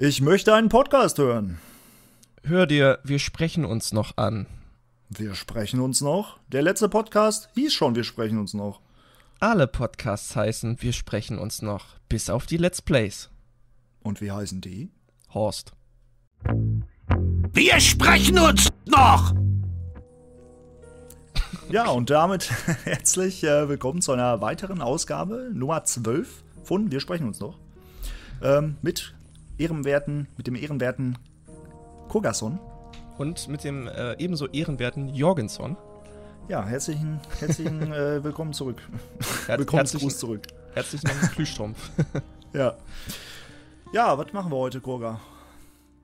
Ich möchte einen Podcast hören. Hör dir, wir sprechen uns noch an. Wir sprechen uns noch. Der letzte Podcast hieß schon, wir sprechen uns noch. Alle Podcasts heißen, wir sprechen uns noch, bis auf die Let's Plays. Und wie heißen die? Horst. Wir sprechen uns noch! Ja, und damit herzlich äh, willkommen zu einer weiteren Ausgabe, Nummer 12 von Wir sprechen uns noch. Ähm, mit ehrenwerten, mit dem ehrenwerten Kogason. Und mit dem äh, ebenso ehrenwerten Jorgenson. Ja, herzlichen, herzlichen äh, Willkommen zurück. Her Willkommensgruß zurück. Herzlichen Dank, Plüschstrumpf. Ja. Ja, was machen wir heute, Koga?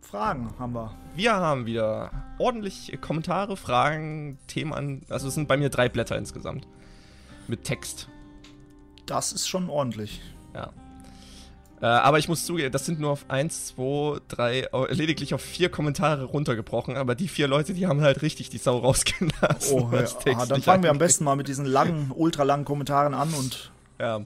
Fragen haben wir. Wir haben wieder ordentlich Kommentare, Fragen, Themen. Also es sind bei mir drei Blätter insgesamt. Mit Text. Das ist schon ordentlich. Ja. Äh, aber ich muss zugeben, das sind nur auf 1, 2, 3, lediglich auf vier Kommentare runtergebrochen. Aber die vier Leute, die haben halt richtig die Sau rausgelassen. Oh, ja. ah, dann fangen wir am besten mal mit diesen langen, ultralangen Kommentaren an und. Ja.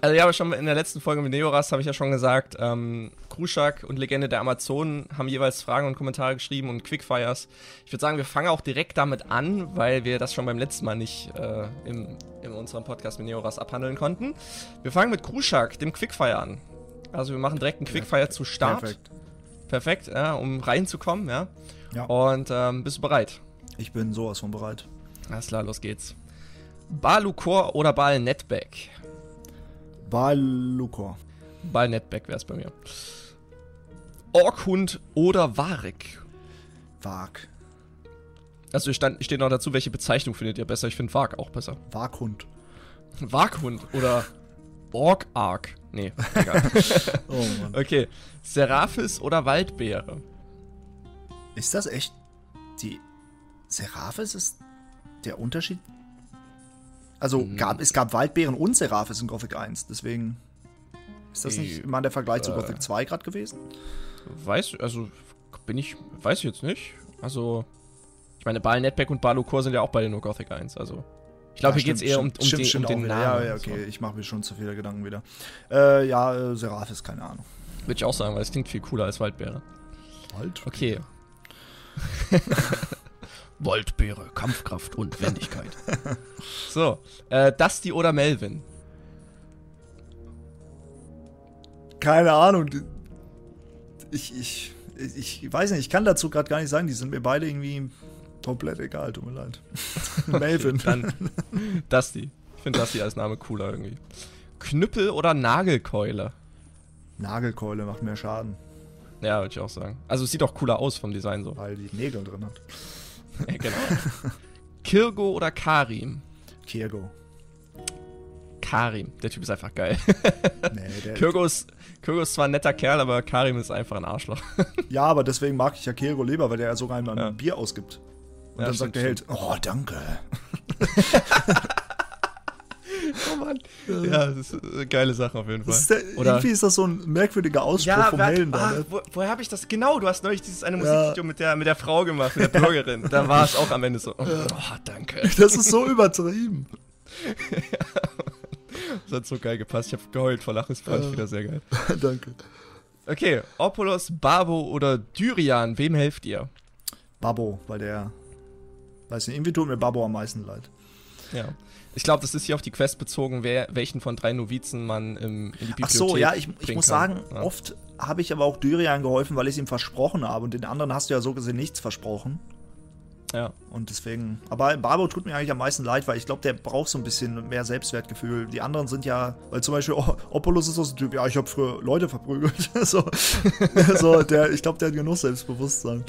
Also, ja, aber schon in der letzten Folge mit Neoras habe ich ja schon gesagt, ähm, Kruschak und Legende der Amazonen haben jeweils Fragen und Kommentare geschrieben und Quickfires. Ich würde sagen, wir fangen auch direkt damit an, weil wir das schon beim letzten Mal nicht äh, im, in unserem Podcast mit Neoras abhandeln konnten. Wir fangen mit Kruschak, dem Quickfire, an. Also wir machen direkt einen Quickfire zu Start. Perfekt. Perfekt, ja, um reinzukommen, ja. ja. Und ähm, bist du bereit? Ich bin sowas von bereit. Alles klar, los geht's. Balukor oder Bal Netback? Balukor. Ball Netback wäre es bei mir. Orkhund oder Warek? Warg. Also stand, steht noch dazu, welche Bezeichnung findet ihr besser? Ich finde Warg auch besser. Waghund. Waghund oder Ork-Ark. Nee, egal. oh Mann. Okay. Seraphis oder Waldbeere? Ist das echt die. Seraphis ist der Unterschied? Also mhm. gab, es gab Waldbeeren und Seraphis in Gothic 1, deswegen. Ist das nicht mal der Vergleich äh, zu Gothic 2 gerade gewesen? Weiß, also bin ich, weiß ich jetzt nicht. Also, ich meine, Bal Netback und Balukor sind ja auch beide nur Gothic 1, also. Ich glaube, hier geht es eher um, um, stimmt, den, stimmt um den Namen. Ja, ja, okay, so. ich mache mir schon zu viele Gedanken wieder. Äh, ja, äh, Seraphis, keine Ahnung. Würde ich auch sagen, weil es klingt viel cooler als Waldbeere. Waldbeere? Okay. Waldbeere, Kampfkraft und Wendigkeit. so, äh, Dusty oder Melvin? Keine Ahnung. Ich, ich, ich weiß nicht, ich kann dazu gerade gar nicht sagen. Die sind mir beide irgendwie komplett egal, tut mir leid. Melvin. Dann Dusty. Ich finde Dusty als Name cooler irgendwie. Knüppel oder Nagelkeule? Nagelkeule macht mehr Schaden. Ja, würde ich auch sagen. Also es sieht auch cooler aus vom Design so. Weil die Nägel drin hat. ja, genau. Kirgo oder Karim? Kirgo. Karim. Der Typ ist einfach geil. nee, der Kirgo ist, Kirgo ist zwar ein netter Kerl, aber Karim ist einfach ein Arschloch. ja, aber deswegen mag ich ja Kirgo lieber, weil der ja sogar einmal ja. ein Bier ausgibt. Und ja, dann sagt der Held, oh, danke. oh Mann. Ja, das ist eine geile Sache auf jeden Fall. Ist der, Oder irgendwie ist das so ein merkwürdiger Ausspruch ja, vom Helden. Ah, wo, woher habe ich das? Genau, du hast neulich dieses eine Musikvideo ja. mit, der, mit der Frau gemacht, mit der Bürgerin. da war es auch am Ende so, oh, oh danke. Das ist so übertrieben. das hat so geil gepasst. Ich habe geheult vor Lachen, das fand ich wieder sehr geil. danke. Okay, Opolos, Babo oder Dyrian, wem helft ihr? Babo, weil der Weiß nicht, irgendwie tut mir Babo am meisten leid. Ja. Ich glaube, das ist hier auf die Quest bezogen, wer, welchen von drei Novizen man im, in die Bibliothek Ach so, ja, ich, ich muss sagen, ja. oft habe ich aber auch Dyrian geholfen, weil ich es ihm versprochen habe. Und den anderen hast du ja so gesehen nichts versprochen. Ja. Und deswegen. Aber Babo tut mir eigentlich am meisten leid, weil ich glaube, der braucht so ein bisschen mehr Selbstwertgefühl. Die anderen sind ja, weil zum Beispiel Opolos ist so ein Typ, ja, ich habe früher Leute verprügelt. so, so der, ich glaube, der hat genug Selbstbewusstsein.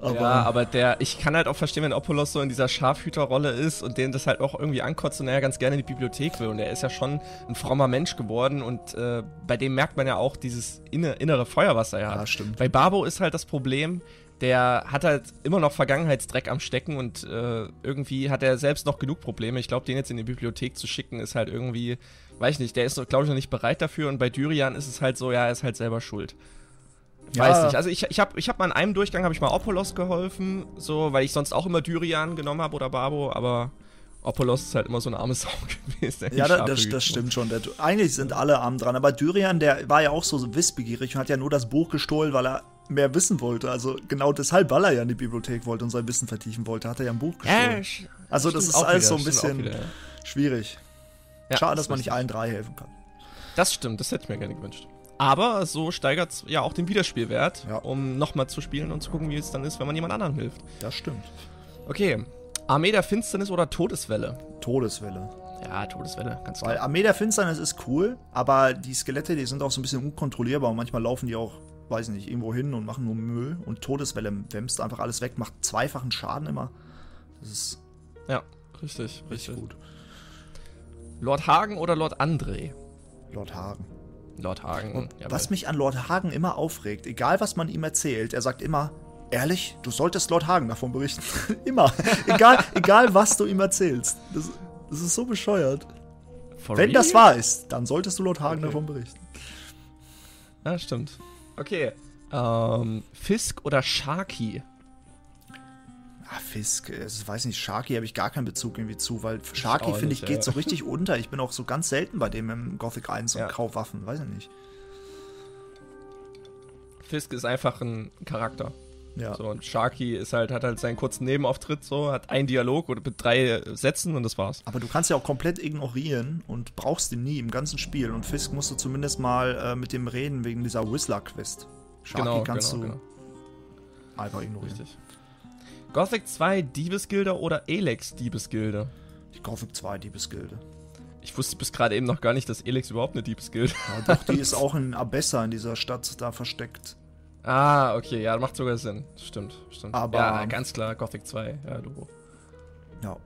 Aber ja, aber der, ich kann halt auch verstehen, wenn Opolos so in dieser Scharfhüterrolle ist und den das halt auch irgendwie ankotzt und er ganz gerne in die Bibliothek will. Und er ist ja schon ein frommer Mensch geworden und äh, bei dem merkt man ja auch dieses inne, innere Feuer, was er hat. Ja, stimmt. Bei Babo ist halt das Problem, der hat halt immer noch Vergangenheitsdreck am Stecken und äh, irgendwie hat er selbst noch genug Probleme. Ich glaube, den jetzt in die Bibliothek zu schicken, ist halt irgendwie, weiß ich nicht, der ist, glaube ich, noch nicht bereit dafür. Und bei Dyrian ist es halt so, ja, er ist halt selber schuld. Ja. Weiß nicht. Also ich, ich habe ich hab mal in einem Durchgang habe ich mal Opolos geholfen, so, weil ich sonst auch immer Dyrian genommen habe oder Babo, aber Opolos ist halt immer so ein armes Sau gewesen. Ja, da, das, das stimmt schon. Der, eigentlich sind alle arm dran. Aber Dyrian, der war ja auch so wissbegierig und hat ja nur das Buch gestohlen, weil er mehr wissen wollte. Also genau deshalb, weil er ja in die Bibliothek wollte und sein Wissen vertiefen wollte, hat er ja ein Buch. Ja, gestohlen. sch- also das ist alles wieder, so ein bisschen wieder, ja. schwierig. Ja, Schade, dass man nicht allen drei helfen kann. Das stimmt, das hätte ich mir gerne gewünscht. Aber so steigert es ja auch den Wiederspielwert, Ja. um nochmal zu spielen und zu gucken, wie es dann ist, wenn man jemand anderem hilft. Das stimmt. Okay, Armee der Finsternis oder Todeswelle? Todeswelle. Ja, Todeswelle, ganz Weil klar. Armee der Finsternis ist cool, aber die Skelette, die sind auch so ein bisschen unkontrollierbar und manchmal laufen die auch, weiß nicht, irgendwo hin und machen nur Müll. Und Todeswelle wämst einfach alles weg, macht zweifachen Schaden immer. Das ist Ja, richtig, richtig richtig. gut. Lord Hagen oder Lord André? Lord Hagen. Lord Hagen. Und jawohl. was mich an Lord Hagen immer aufregt, egal was man ihm erzählt, er sagt immer, ehrlich, du solltest Lord Hagen davon berichten. immer. egal, egal was du ihm erzählst. Das, das ist so bescheuert. For Wenn real? das wahr ist, dann solltest du Lord Hagen Okay. davon berichten. Ja, stimmt. Okay. Ähm, Fisk oder Sharky? Ah, Fisk, äh, ich weiß nicht, Sharky habe ich gar keinen Bezug irgendwie zu, weil Sharky, finde ich, geht ja. so richtig unter. Ich bin auch so ganz selten bei dem im Gothic 1 und Ja. kauf Waffen, weiß ich nicht. Fisk ist einfach ein Charakter. Ja. So, und Sharky ist halt, hat halt seinen kurzen Nebenauftritt, so, hat einen Dialog oder mit drei Sätzen und das war's. Aber du kannst ja auch komplett ignorieren und brauchst ihn nie im ganzen Spiel. Und Fisk musst du zumindest mal äh, mit dem reden wegen dieser Whistler-Quest. Sharky genau, kannst genau, du genau. einfach ignorieren. Richtig. Gothic 2 Diebesgilde oder Elex Diebesgilde? Die Gothic 2 Diebesgilde. Ich wusste bis gerade eben noch gar nicht, dass Elex überhaupt eine Diebesgilde Ja, doch, die ist auch in Abessa in dieser Stadt da versteckt. Ah, okay, ja, macht sogar Sinn. Stimmt, stimmt. Aber- ja, ganz klar, Gothic 2, ja, Logo. Ja.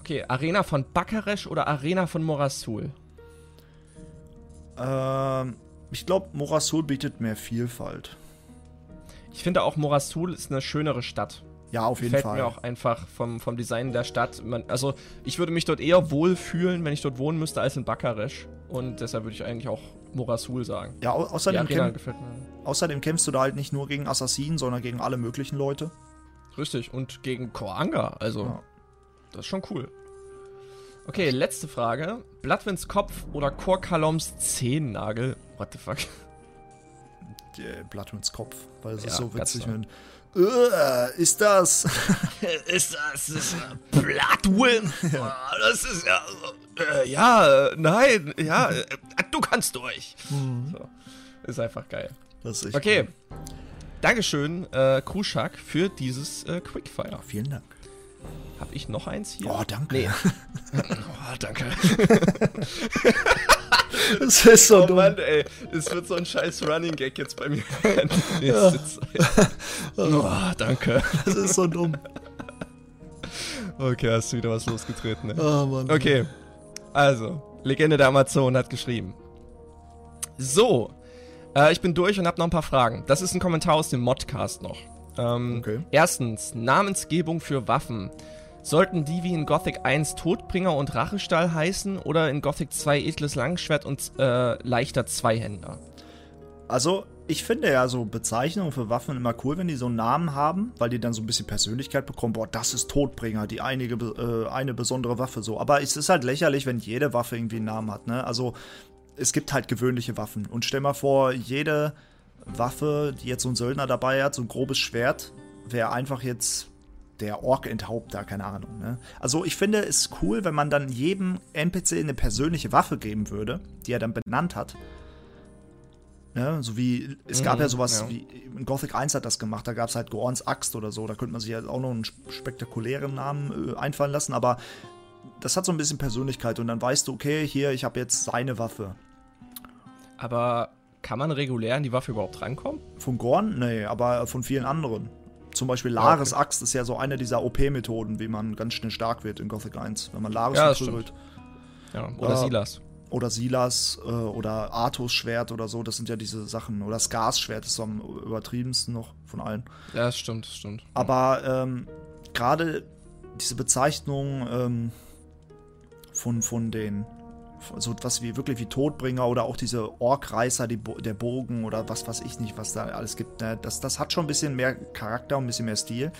Okay, Arena von Bakaresh oder Arena von Morasul? Ähm, ich glaube, Morasul bietet mehr Vielfalt. Ich finde auch Morasul ist eine schönere Stadt. Ja, auf jeden Gefällt Fall. mir auch einfach vom, vom Design der Stadt. Man, also, ich würde mich dort eher wohlfühlen, wenn ich dort wohnen müsste, als in Bakaresh. Und deshalb würde ich eigentlich auch Morasul sagen. Ja, au außerdem, Arena kämp außerdem kämpfst du da halt nicht nur gegen Assassinen, sondern gegen alle möglichen Leute. Richtig. Und gegen Koanga. Also, Ja. das ist schon cool. Okay, letzte Frage. Bloodwinds Kopf oder Korkaloms Zehennagel? What the fuck? Die Bloodwinds Kopf, weil es Ja, ist so witzig, klar. Äh, ist das? ist das ist Bloodwind? Das ist ja. Äh, ja, nein, ja, äh, du kannst durch. So. Ist einfach geil. Das ist echt Okay. cool. Dankeschön, äh, Kruschak, für dieses äh, Quickfire. Vielen Dank. Hab ich noch eins hier? Oh, danke. Nee. oh, danke. Das ist so Oh dumm. Mann, ey, es wird so ein scheiß Running Gag jetzt bei mir. Zeit. Oh, danke. Das ist so dumm. Okay, hast du wieder was losgetreten, ne? Oh, Mann. Okay, also, Legende der Amazon hat geschrieben. So, äh, ich bin durch und habe noch ein paar Fragen. Das ist ein Kommentar aus dem Modcast noch. Ähm, Okay. Erstens, Namensgebung für Waffen. Sollten die wie in Gothic 1 Todbringer und Rachestall heißen oder in Gothic 2 edles Langschwert und äh, leichter Zweihänder? Also, ich finde ja so Bezeichnungen für Waffen immer cool, wenn die so einen Namen haben, weil die dann so ein bisschen Persönlichkeit bekommen. Boah, das ist Todbringer, die einige, äh, eine besondere Waffe so. Aber es ist halt lächerlich, wenn jede Waffe irgendwie einen Namen hat, ne? Also, es gibt halt gewöhnliche Waffen. Und stell mal vor, jede Waffe, die jetzt so ein Söldner dabei hat, so ein grobes Schwert, wäre einfach jetzt der Ork-Enthaupter, keine Ahnung. Ne? Also ich finde es cool, wenn man dann jedem NPC eine persönliche Waffe geben würde, die er dann benannt hat. Ne? So wie, es gab Mhm, ja sowas ja. wie, in Gothic 1 hat das gemacht, da gab es halt Gorns Axt oder so, da könnte man sich ja auch noch einen sp- spektakulären Namen äh, einfallen lassen, aber das hat so ein bisschen Persönlichkeit und dann weißt du, okay, hier, ich habe jetzt seine Waffe. Aber kann man regulär an die Waffe überhaupt rankommen? Von Gorn? Nee, aber von vielen anderen. Zum Beispiel Lares Axt ist ja so eine dieser OP-Methoden, wie man ganz schnell stark wird in Gothic 1, wenn man Lares Ja, verprügelt. Ja, oder Ja. Silas. Oder Silas äh, oder Arthos Schwert oder so, das sind ja diese Sachen. Oder Skars Schwert ist so am übertriebensten noch von allen. Ja, das stimmt, das stimmt. Aber ähm, gerade diese Bezeichnung ähm, von, von den so was wie wirklich wie Todbringer oder auch diese Orkreißer, die, der Bogen oder was weiß ich nicht, was da alles gibt. Ne? Das, das hat schon ein bisschen mehr Charakter und ein bisschen mehr Stil.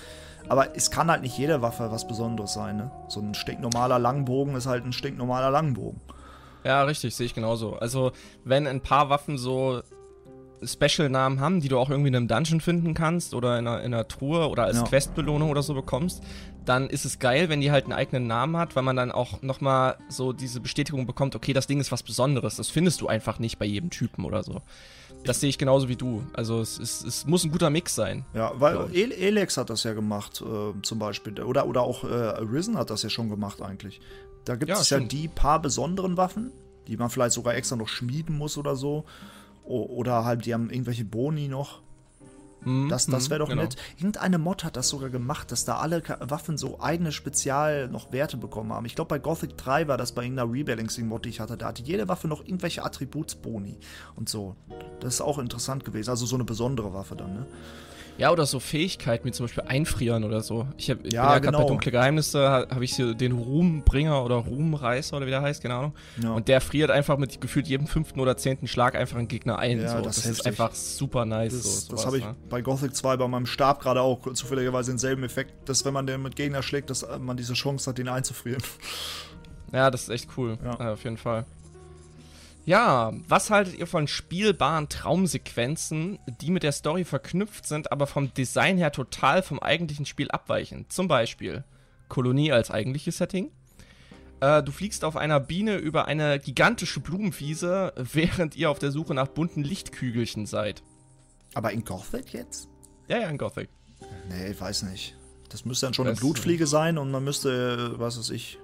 Aber es kann halt nicht jede Waffe was Besonderes sein. Ne? So ein stinknormaler Langbogen ist halt ein stinknormaler Langbogen. Ja, richtig, sehe ich genauso. Also, wenn ein paar Waffen so Special-Namen haben, die du auch irgendwie in einem Dungeon finden kannst oder in einer, in einer Truhe oder als ja. Questbelohnung oder so bekommst, dann ist es geil, wenn die halt einen eigenen Namen hat, weil man dann auch nochmal so diese Bestätigung bekommt, okay, das Ding ist was Besonderes. Das findest du einfach nicht bei jedem Typen oder so. Das sehe ich genauso wie du. Also es, ist, es muss ein guter Mix sein. Ja, weil El Elex hat das ja gemacht, äh, zum Beispiel. Oder, oder auch äh, Arisen hat das ja schon gemacht eigentlich. Da gibt es ja, ja die paar besonderen Waffen, die man vielleicht sogar extra noch schmieden muss oder so. Oder halt, die haben irgendwelche Boni noch. Mhm, das das wäre doch genau. nett. Irgendeine Mod hat das sogar gemacht, dass da alle Waffen so eigene Spezial noch Werte bekommen haben. Ich glaube, bei Gothic 3 war das bei irgendeiner Rebalancing-Mod, die ich hatte. Da hatte jede Waffe noch irgendwelche Attributsboni und so. Das ist auch interessant gewesen. Also so eine besondere Waffe dann, ne? Ja, oder so Fähigkeiten wie zum Beispiel Einfrieren oder so. Ich, hab, ich ja, bin ja genau. gerade bei Dunkle Geheimnisse, habe ich hier den Ruhmbringer oder Ruhmreißer oder wie der heißt, keine Ahnung. Ja. Und der friert einfach mit gefühlt jedem fünften oder zehnten Schlag einfach einen Gegner ein. Ja, so. das, das ist einfach super nice. Das, so, das habe ich ne? bei Gothic 2 bei meinem Stab gerade auch zufälligerweise denselben Effekt, dass wenn man den mit Gegner schlägt, dass man diese Chance hat, den einzufrieren. Ja, das ist echt cool. Ja. Auf jeden Fall. Ja, was haltet ihr von spielbaren Traumsequenzen, die mit der Story verknüpft sind, aber vom Design her total vom eigentlichen Spiel abweichen? Zum Beispiel Kolonie als eigentliches Setting. Äh, du fliegst auf einer Biene über eine gigantische Blumenwiese, während ihr auf der Suche nach bunten Lichtkügelchen seid. Aber in Gothic jetzt? Ja, ja, in Gothic. Nee, ich weiß nicht. Das müsste dann schon das eine Blutfliege sein und man müsste, was weiß ich,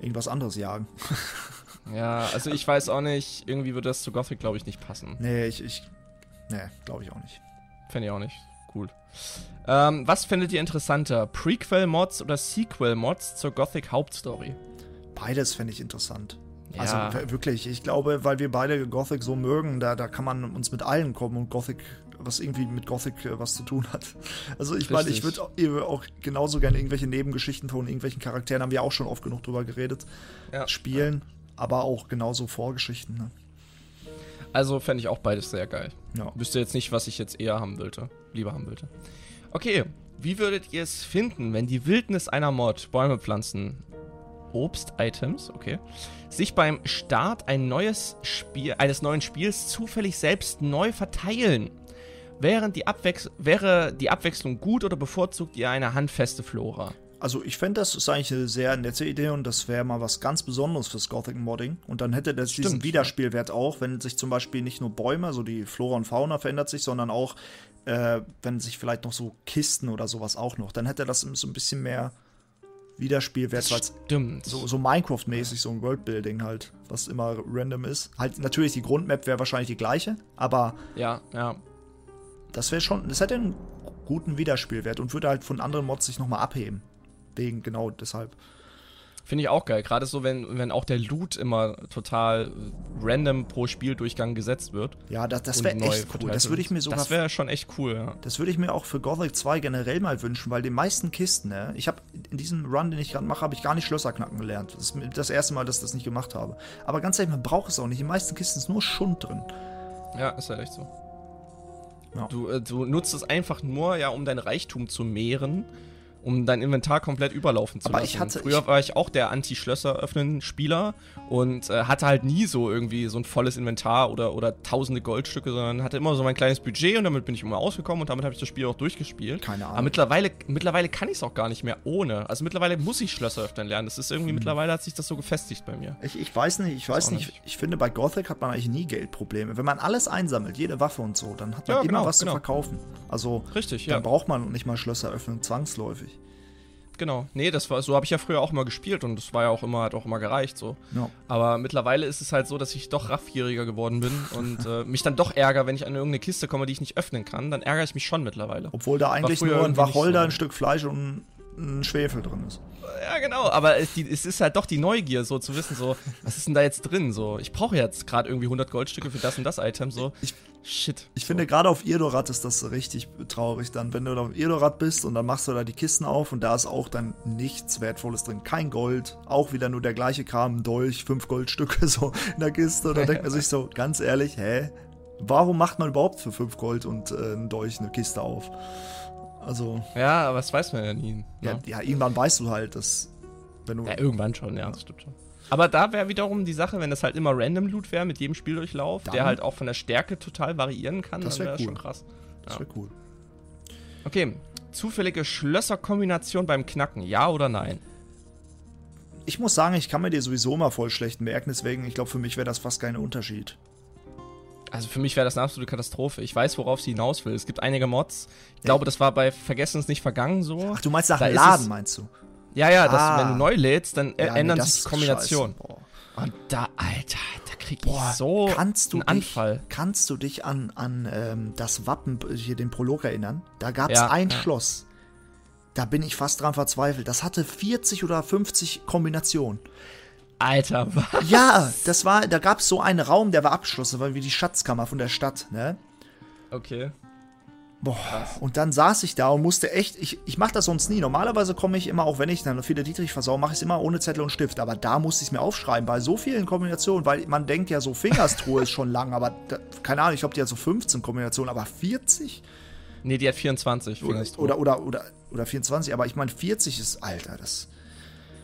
irgendwas anderes jagen. Ja, also ich weiß auch nicht, irgendwie würde das zu Gothic, glaube ich, nicht passen. Nee, ich, ich nee, glaube ich auch nicht. Fände ich auch nicht. Cool. Ähm, was findet ihr interessanter? Prequel-Mods oder Sequel-Mods zur Gothic-Hauptstory? Beides fände ich interessant. Ja. Also wirklich, ich glaube, weil wir beide Gothic so mögen, da, da kann man uns mit allen kommen und Gothic, was irgendwie mit Gothic äh, was zu tun hat. Also ich meine, ich würde auch genauso gerne irgendwelche Nebengeschichten von irgendwelchen Charakteren, haben wir auch schon oft genug drüber geredet, ja. spielen. Ja aber auch genauso Vorgeschichten. Ne? Also fände ich auch beides sehr geil. Ja. Wüsste jetzt nicht, was ich jetzt eher haben wollte, lieber haben wollte. Okay, wie würdet ihr es finden, wenn die Wildnis einer Mod, Bäume pflanzen, Obst-Items, okay, sich beim Start ein neues Spiel, eines neuen Spiels zufällig selbst neu verteilen? Während die wäre die Abwechslung gut oder bevorzugt ihr eine handfeste Flora? Also ich fände, das ist eigentlich eine sehr nette Idee und das wäre mal was ganz Besonderes fürs Gothic Modding. Und dann hätte das Stimmt, diesen Wiederspielwert auch, wenn sich zum Beispiel nicht nur Bäume, also die Flora und Fauna verändert sich, sondern auch, äh, wenn sich vielleicht noch so Kisten oder sowas auch noch, dann hätte das so ein bisschen mehr Wiederspielwert, Stimmt. So, so Minecraft-mäßig, so ein Worldbuilding halt, was immer random ist. Halt natürlich die Grundmap wäre wahrscheinlich die gleiche, aber ja, ja. Das wäre schon, das hätte einen guten Wiederspielwert und würde halt von anderen Mods sich nochmal abheben wegen genau deshalb. Finde ich auch geil. Gerade so, wenn, wenn auch der Loot immer total random pro Spieldurchgang gesetzt wird. Ja, das, das wäre echt cool. Das würde ich mir sogar. Das wäre schon echt cool, ja. Das würde ich mir auch für Gothic 2 generell mal wünschen, weil die meisten Kisten, ne, ich habe in diesem Run, den ich gerade mache, habe ich gar nicht Schlösser knacken gelernt. Das ist das erste Mal, dass ich das nicht gemacht habe. Aber ganz ehrlich, man braucht es auch nicht. Die meisten Kisten ist nur Schund drin. Ja, ist halt echt so. Ja. Du, äh, du nutzt es einfach nur, ja, um dein Reichtum zu mehren um dein Inventar komplett überlaufen zu Aber lassen. Ich hatte, Früher war ich auch der Anti-Schlösser öffnen Spieler und äh, hatte halt nie so irgendwie so ein volles Inventar oder, oder tausende Goldstücke, sondern hatte immer so mein kleines Budget und damit bin ich immer ausgekommen und damit habe ich das Spiel auch durchgespielt. Keine Ahnung. Aber mittlerweile, mittlerweile kann ich es auch gar nicht mehr ohne. Also mittlerweile muss ich Schlösser öffnen lernen. Das ist irgendwie, hm. mittlerweile hat sich das so gefestigt bei mir. Ich, ich weiß nicht, ich weiß nicht. nicht. Ich finde, bei Gothic hat man eigentlich nie Geldprobleme. Wenn man alles einsammelt, jede Waffe und so, dann hat man ja, immer genau, was genau. zu verkaufen. Also, Richtig, dann ja. braucht man nicht mal Schlösser öffnen, zwangsläufig genau. Nee, das war, so habe ich ja früher auch mal gespielt und das war ja auch immer, hat auch immer gereicht so. Ja. Aber mittlerweile ist es halt so, dass ich doch raffgieriger geworden bin und äh, mich dann doch ärgere, wenn ich an irgendeine Kiste komme, die ich nicht öffnen kann, dann ärgere ich mich schon mittlerweile. Obwohl da eigentlich nur ein Wacholder, so. ein Stück Fleisch und ein Schwefel drin ist. Ja, genau, aber es, die, es, ist halt doch die Neugier, so zu wissen, so, was ist denn da jetzt drin? So, ich brauche jetzt gerade irgendwie 100 Goldstücke für das und das Item, so. Ich, Shit. Ich finde, gerade auf Irdorat ist das richtig traurig dann, wenn du da auf Irdorat bist und dann machst du da die Kisten auf und da ist auch dann nichts Wertvolles drin. Kein Gold, auch wieder nur der gleiche Kram, ein Dolch, fünf Goldstücke so in der Kiste. Und dann denkt man sich so, ganz ehrlich, hä? Warum macht man überhaupt für fünf Gold und äh, ein Dolch eine Kiste auf? Also, Ja, aber das weiß man ja nie. ja, ne? ja, irgendwann weißt du halt, dass, wenn du. Ja, irgendwann schon, ja, das stimmt schon. Aber da wäre wiederum die Sache, wenn das halt immer Random Loot wäre mit jedem Spieldurchlauf, Dann- der halt auch von der Stärke total variieren kann, Das dann wär wäre das cool. schon krass. das wäre cool. Okay, zufällige Schlösserkombination beim Knacken, ja oder nein? Ich muss sagen, ich kann mir die sowieso mal voll schlecht merken, deswegen, ich glaube, für mich wäre das fast kein Unterschied. Also für mich wäre das eine absolute Katastrophe. Ich weiß, worauf sie hinaus will. Es gibt einige Mods. Ich glaube, das war bei Vergessen ist nicht vergangen so. Ach, du meinst nach Da Laden, meinst du? Ja, ja, dass Ah. wenn du neu lädst, dann äh, Ja, nee, ändern das sich die Kombinationen. Und da, Alter, da krieg Boah, ich so kannst du einen dich, Anfall. Kannst du dich an, an ähm, das Wappen, hier den Prolog erinnern? Da gab es Ja, ein ja. Schloss. Da bin ich fast dran verzweifelt. Das hatte 40 oder 50 Kombinationen. Alter, was? Ja, das war, da gab es so einen Raum, der war abgeschlossen, war wie die Schatzkammer von der Stadt, ne? Okay. Boah, und dann saß ich da und musste echt, ich, ich mache das sonst nie. Normalerweise komme ich immer, auch wenn ich dann viele Dietrich versau, mache ich es immer ohne Zettel und Stift. Aber da musste ich es mir aufschreiben, bei so vielen Kombinationen, weil man denkt ja, so Fingerstruhe ist schon lang, aber da, keine Ahnung, ich glaube, die hat so 15 Kombinationen, aber 40? Nee, die hat 24. Oder, Fingerstrich. oder, oder, oder, oder 24, aber ich meine, 40 ist, Alter, das.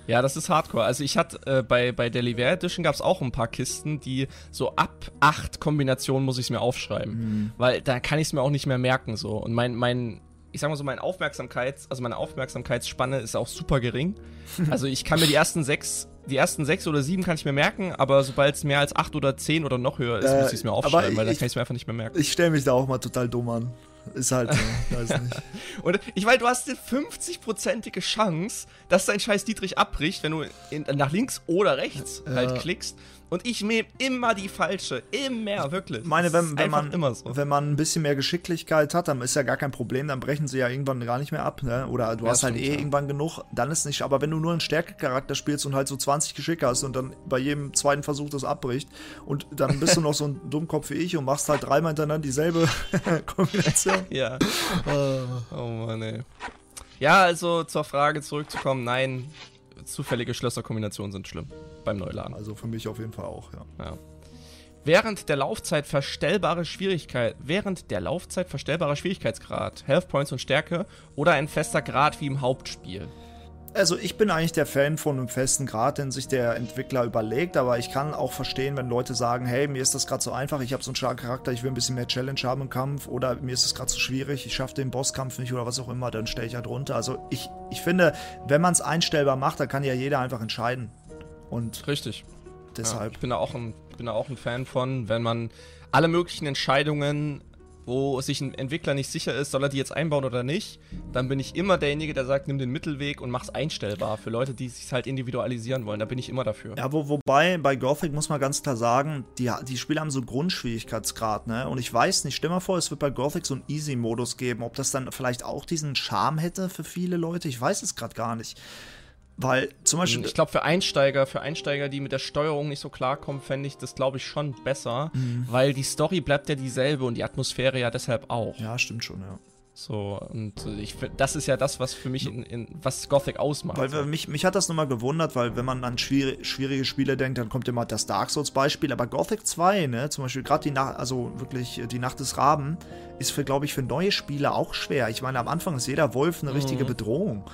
Ja, das ist Hardcore. Also ich hatte äh, bei, bei der Liver Edition gab es auch ein paar Kisten, die so ab acht Kombinationen muss ich es mir aufschreiben. Mhm. Weil da kann ich es mir auch nicht mehr merken so. Und mein, mein, ich sag mal so, mein Aufmerksamkeits, also meine Aufmerksamkeitsspanne ist auch super gering. Also ich kann mir die ersten sechs, die ersten sechs oder sieben kann ich mir merken, aber sobald es mehr als acht oder zehn oder noch höher ist, Äh, muss ich es mir aufschreiben, weil ich- kann ich es mir einfach nicht mehr merken. Ich stelle mich da auch mal total dumm an. Ist halt so, weiß nicht. Und ich meine, du hast eine 50-prozentige Chance, dass dein scheiß Dietrich abbricht, wenn du in, nach links oder rechts halt klickst. Und ich nehme immer die falsche. Immer, wirklich. Ich meine, wenn, wenn, man, immer so. wenn man ein bisschen mehr Geschicklichkeit hat, dann ist ja gar kein Problem, dann brechen sie ja irgendwann gar nicht mehr ab, ne? Oder du Ja, hast halt eh ja. irgendwann genug, dann ist nicht. Aber wenn du nur einen Stärkecharakter spielst und halt so 20 Geschick hast und dann bei jedem zweiten Versuch das abbricht und dann bist du noch so ein Dummkopf wie ich und machst halt dreimal hintereinander dieselbe Kombination. Ja. oh Mann, ey. Ja, also zur Frage zurückzukommen, nein, zufällige Schlösserkombinationen sind schlimm beim Neuladen. Also für mich auf jeden Fall auch, ja. Ja. Während der Laufzeit verstellbare Schwierigkeit, während der Laufzeit verstellbarer Schwierigkeitsgrad, Health Points und Stärke oder ein fester Grad wie im Hauptspiel. Also ich bin eigentlich der Fan von einem festen Grad, den sich der Entwickler überlegt, aber ich kann auch verstehen, wenn Leute sagen, hey, mir ist das gerade so einfach, ich habe so einen starken Charakter, ich will ein bisschen mehr Challenge haben im Kampf oder mir ist es gerade so schwierig, ich schaffe den Bosskampf nicht oder was auch immer, dann stelle ich halt runter. Also ich, ich finde, wenn man es einstellbar macht, dann kann ja jeder einfach entscheiden. Und Richtig. Ja, deshalb, ich bin da, auch ein, bin da auch ein Fan von, wenn man alle möglichen Entscheidungen, wo sich ein Entwickler nicht sicher ist, soll er die jetzt einbauen oder nicht, dann bin ich immer derjenige, der sagt, nimm den Mittelweg und mach's einstellbar für Leute, die sich halt individualisieren wollen. Da bin ich immer dafür. Ja, wo, wobei bei Gothic muss man ganz klar sagen, die, die Spiele haben so Grundschwierigkeitsgrad, ne? Und ich weiß nicht, stell mal vor, es wird bei Gothic so einen Easy-Modus geben, ob das dann vielleicht auch diesen Charme hätte für viele Leute. Ich weiß es gerade gar nicht. Weil zum Beispiel. Ich glaube, für Einsteiger, für Einsteiger, die mit der Steuerung nicht so klarkommen, fände ich das, glaube ich, schon besser, Mhm. weil die Story bleibt ja dieselbe und die Atmosphäre ja deshalb auch. ja, stimmt schon, ja. So, und äh, ich das ist ja das, was für mich in, in was Gothic ausmacht. Weil mich, mich hat das nochmal gewundert, weil wenn man an schwierig, schwierige Spiele denkt, dann kommt immer das Dark Souls-Beispiel. Aber Gothic 2, ne, zum Beispiel gerade die Nacht, also wirklich äh, die Nacht des Raben, ist für, glaube ich, für neue Spieler auch schwer. Ich meine, am Anfang ist jeder Wolf eine richtige Mhm. Bedrohung.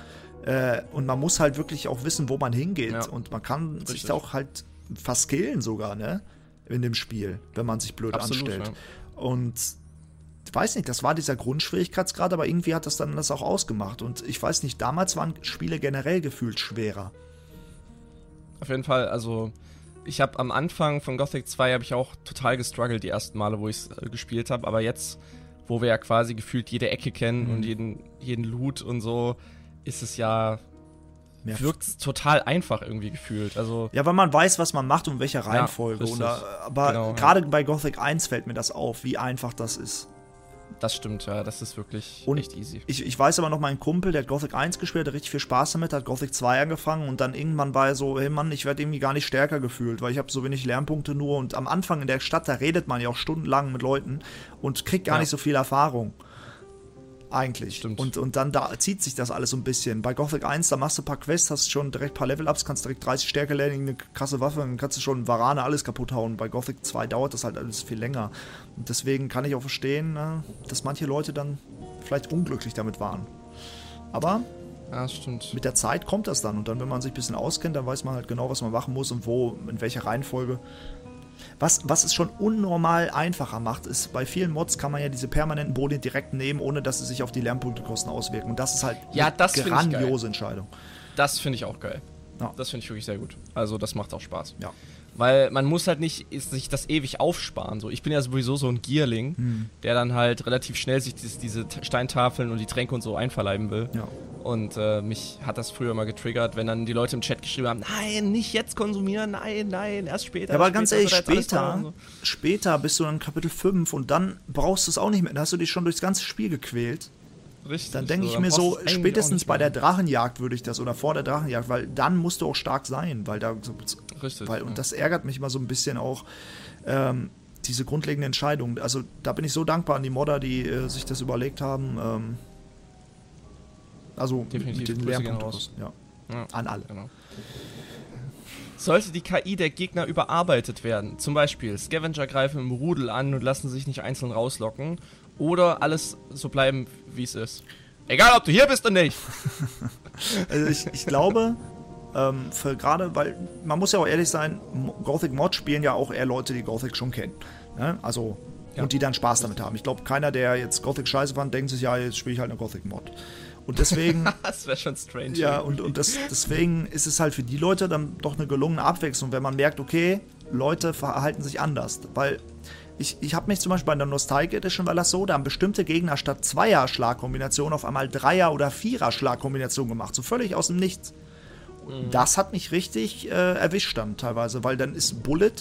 Äh, und man muss halt wirklich auch wissen, wo man hingeht. Ja. Und man kann sich Richtig. da auch halt verskillen sogar, ne? In dem Spiel, wenn man sich blöd Absolut, anstellt. Und ich weiß nicht, das war dieser Grundschwierigkeitsgrad, aber irgendwie hat das dann das auch ausgemacht. Und ich weiß nicht, damals waren Spiele generell gefühlt schwerer. Auf jeden Fall, also ich habe am Anfang von Gothic 2 habe ich auch total gestruggelt die ersten Male, wo ich es äh, gespielt habe, aber jetzt, wo wir ja quasi gefühlt jede Ecke kennen Mhm. und jeden, jeden Loot und so, ist es ja, Mehr wirkt total einfach irgendwie gefühlt. Also, Ja, weil man weiß, was man macht und welcher Reihenfolge. richtig. Oder, aber Genau, ja. gerade bei Gothic 1 fällt mir das auf, wie einfach das ist. Das stimmt, ja, das ist wirklich Und echt easy. Ich, ich weiß aber noch, mein Kumpel, der hat Gothic 1 gespielt, hat richtig viel Spaß damit, hat Gothic 2 angefangen und dann irgendwann war er so, hey Mann, ich werde irgendwie gar nicht stärker gefühlt, weil ich habe so wenig Lernpunkte nur und am Anfang in der Stadt, da redet man ja auch stundenlang mit Leuten und kriegt gar Ja. nicht so viel Erfahrung. Eigentlich. Stimmt. Und, und dann da zieht sich das alles so ein bisschen. Bei Gothic 1, da machst du ein paar Quests, hast schon direkt ein paar Level-Ups, kannst direkt 30 Stärke lernen, eine krasse Waffe, dann kannst du schon Varane alles kaputt hauen. Bei Gothic 2 dauert das halt alles viel länger. Und deswegen kann ich auch verstehen, ne, dass manche Leute dann vielleicht unglücklich damit waren. Aber Ja, mit der Zeit kommt das dann. Und dann, wenn man sich ein bisschen auskennt, dann weiß man halt genau, was man machen muss und wo, in welcher Reihenfolge. Was, was es schon unnormal einfacher macht, ist, bei vielen Mods kann man ja diese permanenten Boni direkt nehmen, ohne dass sie sich auf die Lernpunktekosten auswirken. Und das ist halt Ja, eine grandiose Entscheidung. Das finde ich auch geil. Ja. Das finde ich wirklich sehr gut. Also, das macht auch Spaß. Ja. Weil man muss halt nicht sich das ewig aufsparen. So, ich bin ja sowieso so ein Gierling, Hm. der dann halt relativ schnell sich diese T- Steintafeln und die Tränke und so einverleiben will. Ja. Und äh, mich hat das früher mal getriggert, wenn dann die Leute im Chat geschrieben haben, nein, nicht jetzt konsumieren, nein, nein, erst später. Ja, aber erst ganz später, ehrlich, später, und später bist du dann Kapitel 5 und dann brauchst du es auch nicht mehr. Dann hast du dich schon durchs ganze Spiel gequält. So. Richtig. Dann denke ich dann mir so, spätestens bei der. Drachenjagd würde ich das oder vor der Drachenjagd, weil dann musst du auch stark sein, weil da Richtig. weil ja. und das ärgert mich immer so ein bisschen auch ähm, diese grundlegende Entscheidung. Also da bin ich so dankbar an die Modder, die äh, sich das überlegt haben. Ähm, also Definitiv, mit den Lernpunkten. Ja. Ja. An alle. Genau. Sollte die KI der Gegner überarbeitet werden, zum Beispiel Scavenger greifen im Rudel an und lassen sich nicht einzeln rauslocken, oder alles so bleiben, wie es ist. Egal, ob du hier bist oder nicht. Also ich, ich glaube, ähm, gerade, weil man muss ja auch ehrlich sein, Gothic Mod spielen ja auch eher Leute, die Gothic schon kennen. Ne? Also, Ja. und die dann Spaß damit haben. Ich glaube, keiner, der jetzt Gothic scheiße fand, denkt sich, ja, jetzt spiele ich halt eine Gothic Mod. Und deswegen, das wäre schon strange. ja, und, und das, deswegen ist es halt für die Leute dann doch eine gelungene Abwechslung, wenn man merkt, okay, Leute verhalten sich anders. Weil ich, ich habe mich zum Beispiel bei der Nostalgia Edition war das so, da haben bestimmte Gegner statt zweier Schlagkombinationen auf einmal Dreier- oder Vierer Schlagkombinationen gemacht. So völlig aus dem Nichts. Das hat mich richtig äh, erwischt dann teilweise, weil dann ist Bullet,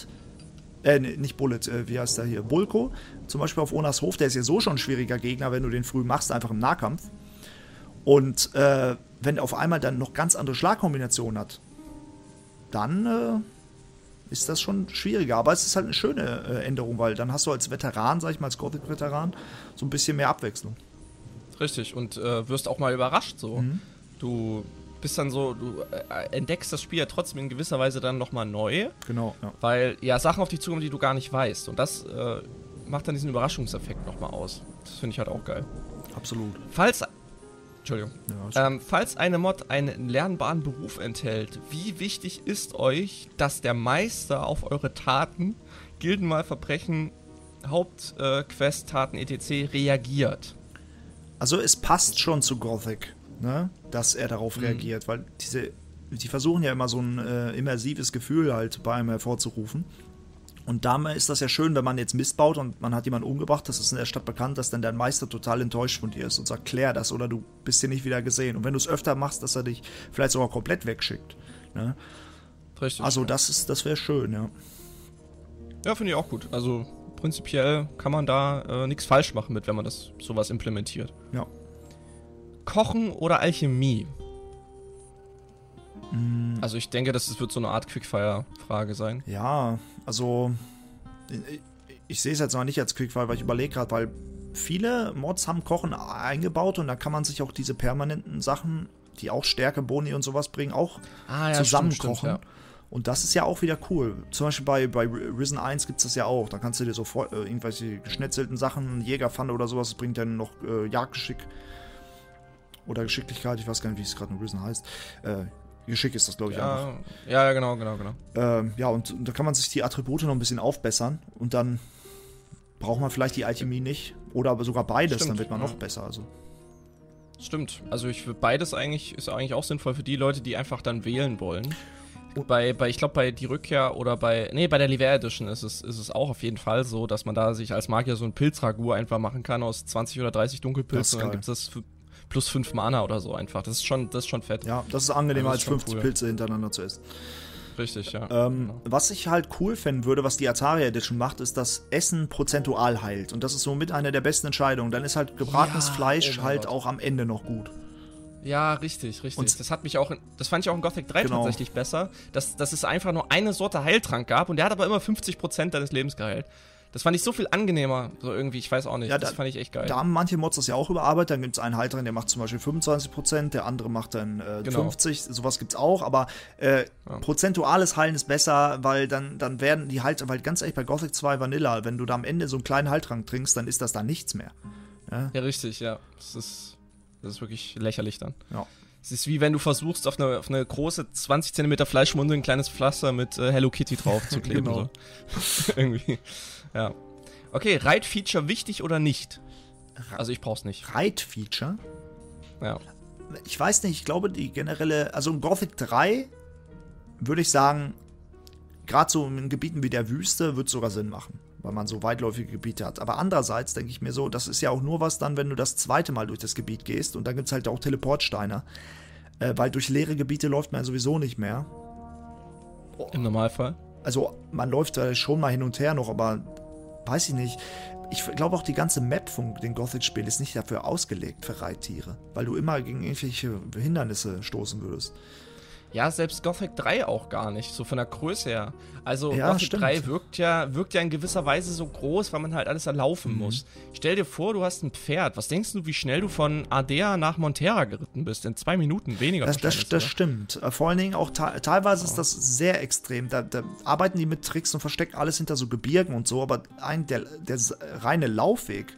äh, nicht Bullet, äh, wie heißt der hier? Bulko, zum Beispiel auf Onas Hof, der ist ja so schon ein schwieriger Gegner, wenn du den früh machst, einfach im Nahkampf. Und äh, wenn er auf einmal dann noch ganz andere Schlagkombinationen hat, dann äh, ist das schon schwieriger. Aber es ist halt eine schöne äh, Änderung, weil dann hast du als Veteran, sag ich mal, als Gothic-Veteran, so ein bisschen mehr Abwechslung. Richtig, und äh, wirst auch mal überrascht so. Mhm. Du bist dann so, du äh, entdeckst das Spiel ja trotzdem in gewisser Weise dann nochmal neu, Genau, ja. weil ja Sachen auf dich zukommen, die du gar nicht weißt. Und das äh, macht dann diesen Überraschungseffekt nochmal aus. Das finde ich halt auch geil. Absolut. Falls. Entschuldigung. Ja, Ähm, falls eine Mod einen lernbaren Beruf enthält, wie wichtig ist euch, dass der Meister auf eure Taten, Gildenmal Verbrechen, Hauptquest, äh, Taten etc. reagiert? Also es passt schon zu Gothic, ne? dass er darauf Mhm. reagiert, weil diese, die versuchen ja immer so ein äh, immersives Gefühl halt bei einem hervorzurufen. Und damit ist das ja schön, wenn man jetzt Mist baut und man hat jemanden umgebracht, das ist in der Stadt bekannt, dass dann der Meister total enttäuscht von dir ist und sagt, klär das oder du bist hier nicht wieder gesehen. Und wenn du es öfter machst, dass er dich vielleicht sogar komplett wegschickt. Ne? Richtig. Also das ist, das wäre schön, ja. Ja, finde ich auch gut. Also prinzipiell kann man da äh, nichts falsch machen mit, wenn man das sowas implementiert. Ja. Kochen oder Alchemie? Also ich denke, das wird so eine Art Quickfire-Frage sein. Ja, also ich, ich sehe es jetzt noch nicht als Quickfire, weil ich überlege gerade, weil viele Mods haben Kochen eingebaut und da kann man sich auch diese permanenten Sachen, die auch Stärke, Boni und sowas bringen, auch Ah, zusammen stimmt, kochen. ja. Und das ist ja auch wieder cool. Zum Beispiel bei, bei Risen 1 gibt es das ja auch. Da kannst du dir sofort äh, irgendwelche geschnetzelten Sachen, Jägerpfanne oder sowas, das bringt dann noch äh, Jagdgeschick. Oder Geschicklichkeit, ich weiß gar nicht, wie es gerade in Risen heißt. Äh, Geschick ist das, glaube ich, einfach. Ja, ja, genau, genau, genau. Ähm, ja, und, und da kann man sich die Attribute noch ein bisschen aufbessern und dann braucht man vielleicht die Alchemie nicht. Oder aber sogar beides, Stimmt, dann wird man ja. noch besser. Also. Stimmt. Also ich würde beides eigentlich, ist eigentlich auch sinnvoll für die Leute, die einfach dann wählen wollen. Bei, bei ich glaube, bei die Rückkehr oder bei, nee, bei der Liver Edition ist es, ist es auch auf jeden Fall so, dass man da sich als Magier so ein Pilzragout einfach machen kann aus 20 oder 30 Das ist Dunkelpilzen dann gibt es das für plus 5 Mana oder so einfach. Das ist schon, das ist schon fett. Ja, das ist angenehmer Also als ist schon 50 cool. Pilze hintereinander zu essen. Richtig, ja. Ähm, genau. Was ich halt cool fänden würde, was die Atari Edition macht, ist, dass Essen prozentual heilt. Und das ist somit eine der besten Entscheidungen. Dann ist halt gebratenes ja, Fleisch oh halt Gott. auch am Ende noch gut. Ja, richtig, richtig. Und das hat mich auch, in, das fand ich auch in Gothic 3 genau. tatsächlich besser, dass, dass es einfach nur eine Sorte Heiltrank gab und der hat aber immer 50% deines Lebens geheilt. Das fand ich so viel angenehmer, so irgendwie, ich weiß auch nicht. Ja, das fand ich echt geil. Da haben manche Mods das ja auch überarbeitet. Dann gibt es einen Halter, der macht zum Beispiel 25%, der andere macht dann äh, genau. 50, sowas gibt es auch, aber äh, ja. prozentuales Heilen ist besser, weil dann, dann werden die halt, weil ganz ehrlich, bei Gothic 2 Vanilla, wenn du da am Ende so einen kleinen Heiltrank trinkst, dann ist das da nichts mehr. Ja, ja richtig, ja. Das ist, das ist wirklich lächerlich dann. Ja. Es ist wie wenn du versuchst, auf eine, auf eine große 20 cm Fleischmunde ein kleines Pflaster mit äh, Hello Kitty drauf zu kleben. genau. Irgendwie. Ja. Okay, Ride-Feature wichtig oder nicht? Also ich brauch's nicht. Ride-Feature? Ja. Ich weiß nicht, ich glaube, die generelle, also in Gothic 3 würde ich sagen, gerade so in Gebieten wie der Wüste wird es sogar Sinn machen, weil man so weitläufige Gebiete hat. Aber andererseits denke ich mir so, das ist ja auch nur was dann, wenn du das zweite Mal durch das Gebiet gehst und dann gibt es halt auch Teleportsteine, äh, weil durch leere Gebiete läuft man ja sowieso nicht mehr. Im Normalfall? Also man läuft da schon mal hin und her noch, aber weiß ich nicht. Ich glaube auch die ganze Map von den Gothic-Spielen ist nicht dafür ausgelegt für Reittiere, weil du immer gegen irgendwelche Hindernisse stoßen würdest. Ja, selbst Gothic 3 auch gar nicht, so von der Größe her. Also ja, Gothic stimmt. 3 wirkt ja, wirkt ja in gewisser Weise so groß, weil man halt alles erlaufen mhm. muss. Stell dir vor, du hast ein Pferd. Was denkst du, wie schnell du von Ardea nach Montera geritten bist? In zwei Minuten weniger. Das, das, das stimmt. Äh, vor allen Dingen auch teilweise oh. ist das sehr extrem. Da, da, arbeiten die mit Tricks und verstecken alles hinter so Gebirgen und so, aber ein, der, der reine Laufweg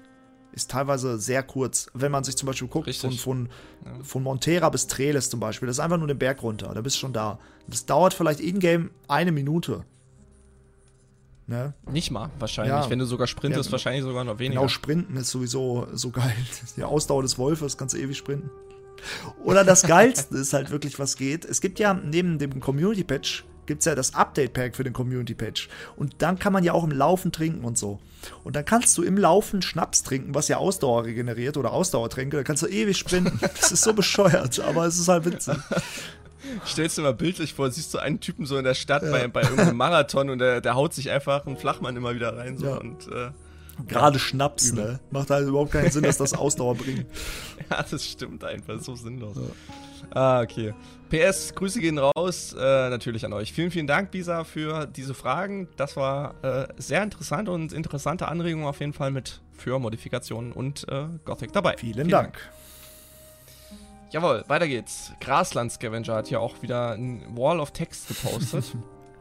ist teilweise sehr kurz. Wenn man sich zum Beispiel guckt, Richtig. von, von, ja. von Montera bis Treles zum Beispiel, das ist einfach nur den Berg runter, da bist du schon da. Das dauert vielleicht in-game eine Minute. Ne? Nicht mal, wahrscheinlich. Ja. Wenn du sogar sprintest, ja, wahrscheinlich sogar noch weniger. Genau, sprinten ist sowieso so geil. Die Ausdauer des Wolfes, kannst du ewig sprinten. Oder das Geilste ist halt wirklich, was geht. Es gibt ja neben dem Community-Patch gibt es ja das Update-Pack für den Community-Patch. Und dann kann man ja auch im Laufen trinken und so. Und dann kannst du im Laufen Schnaps trinken, was ja Ausdauer regeneriert oder Ausdauertränke. Da kannst du ewig sprinten. Das ist so bescheuert, aber es ist halt witzig. Stellst du mal bildlich vor, siehst du einen Typen so in der Stadt ja. bei, bei irgendeinem Marathon und der, der haut sich einfach einen Flachmann immer wieder rein. So, ja. und, äh, Gerade Schnaps, übel. ne? Macht halt überhaupt keinen Sinn, dass das Ausdauer bringt. Ja, das stimmt einfach, so sinnlos. Ja. Ah, okay. PS, Grüße gehen raus, äh, natürlich an euch. Vielen, vielen Dank, Bisa, für diese Fragen. Das war äh, sehr interessant und interessante Anregungen auf jeden Fall mit für Modifikationen und äh, Gothic dabei. Vielen, vielen Dank. Dank. Jawohl, weiter geht's. Grasland Scavenger hat ja auch wieder ein Wall of Text gepostet.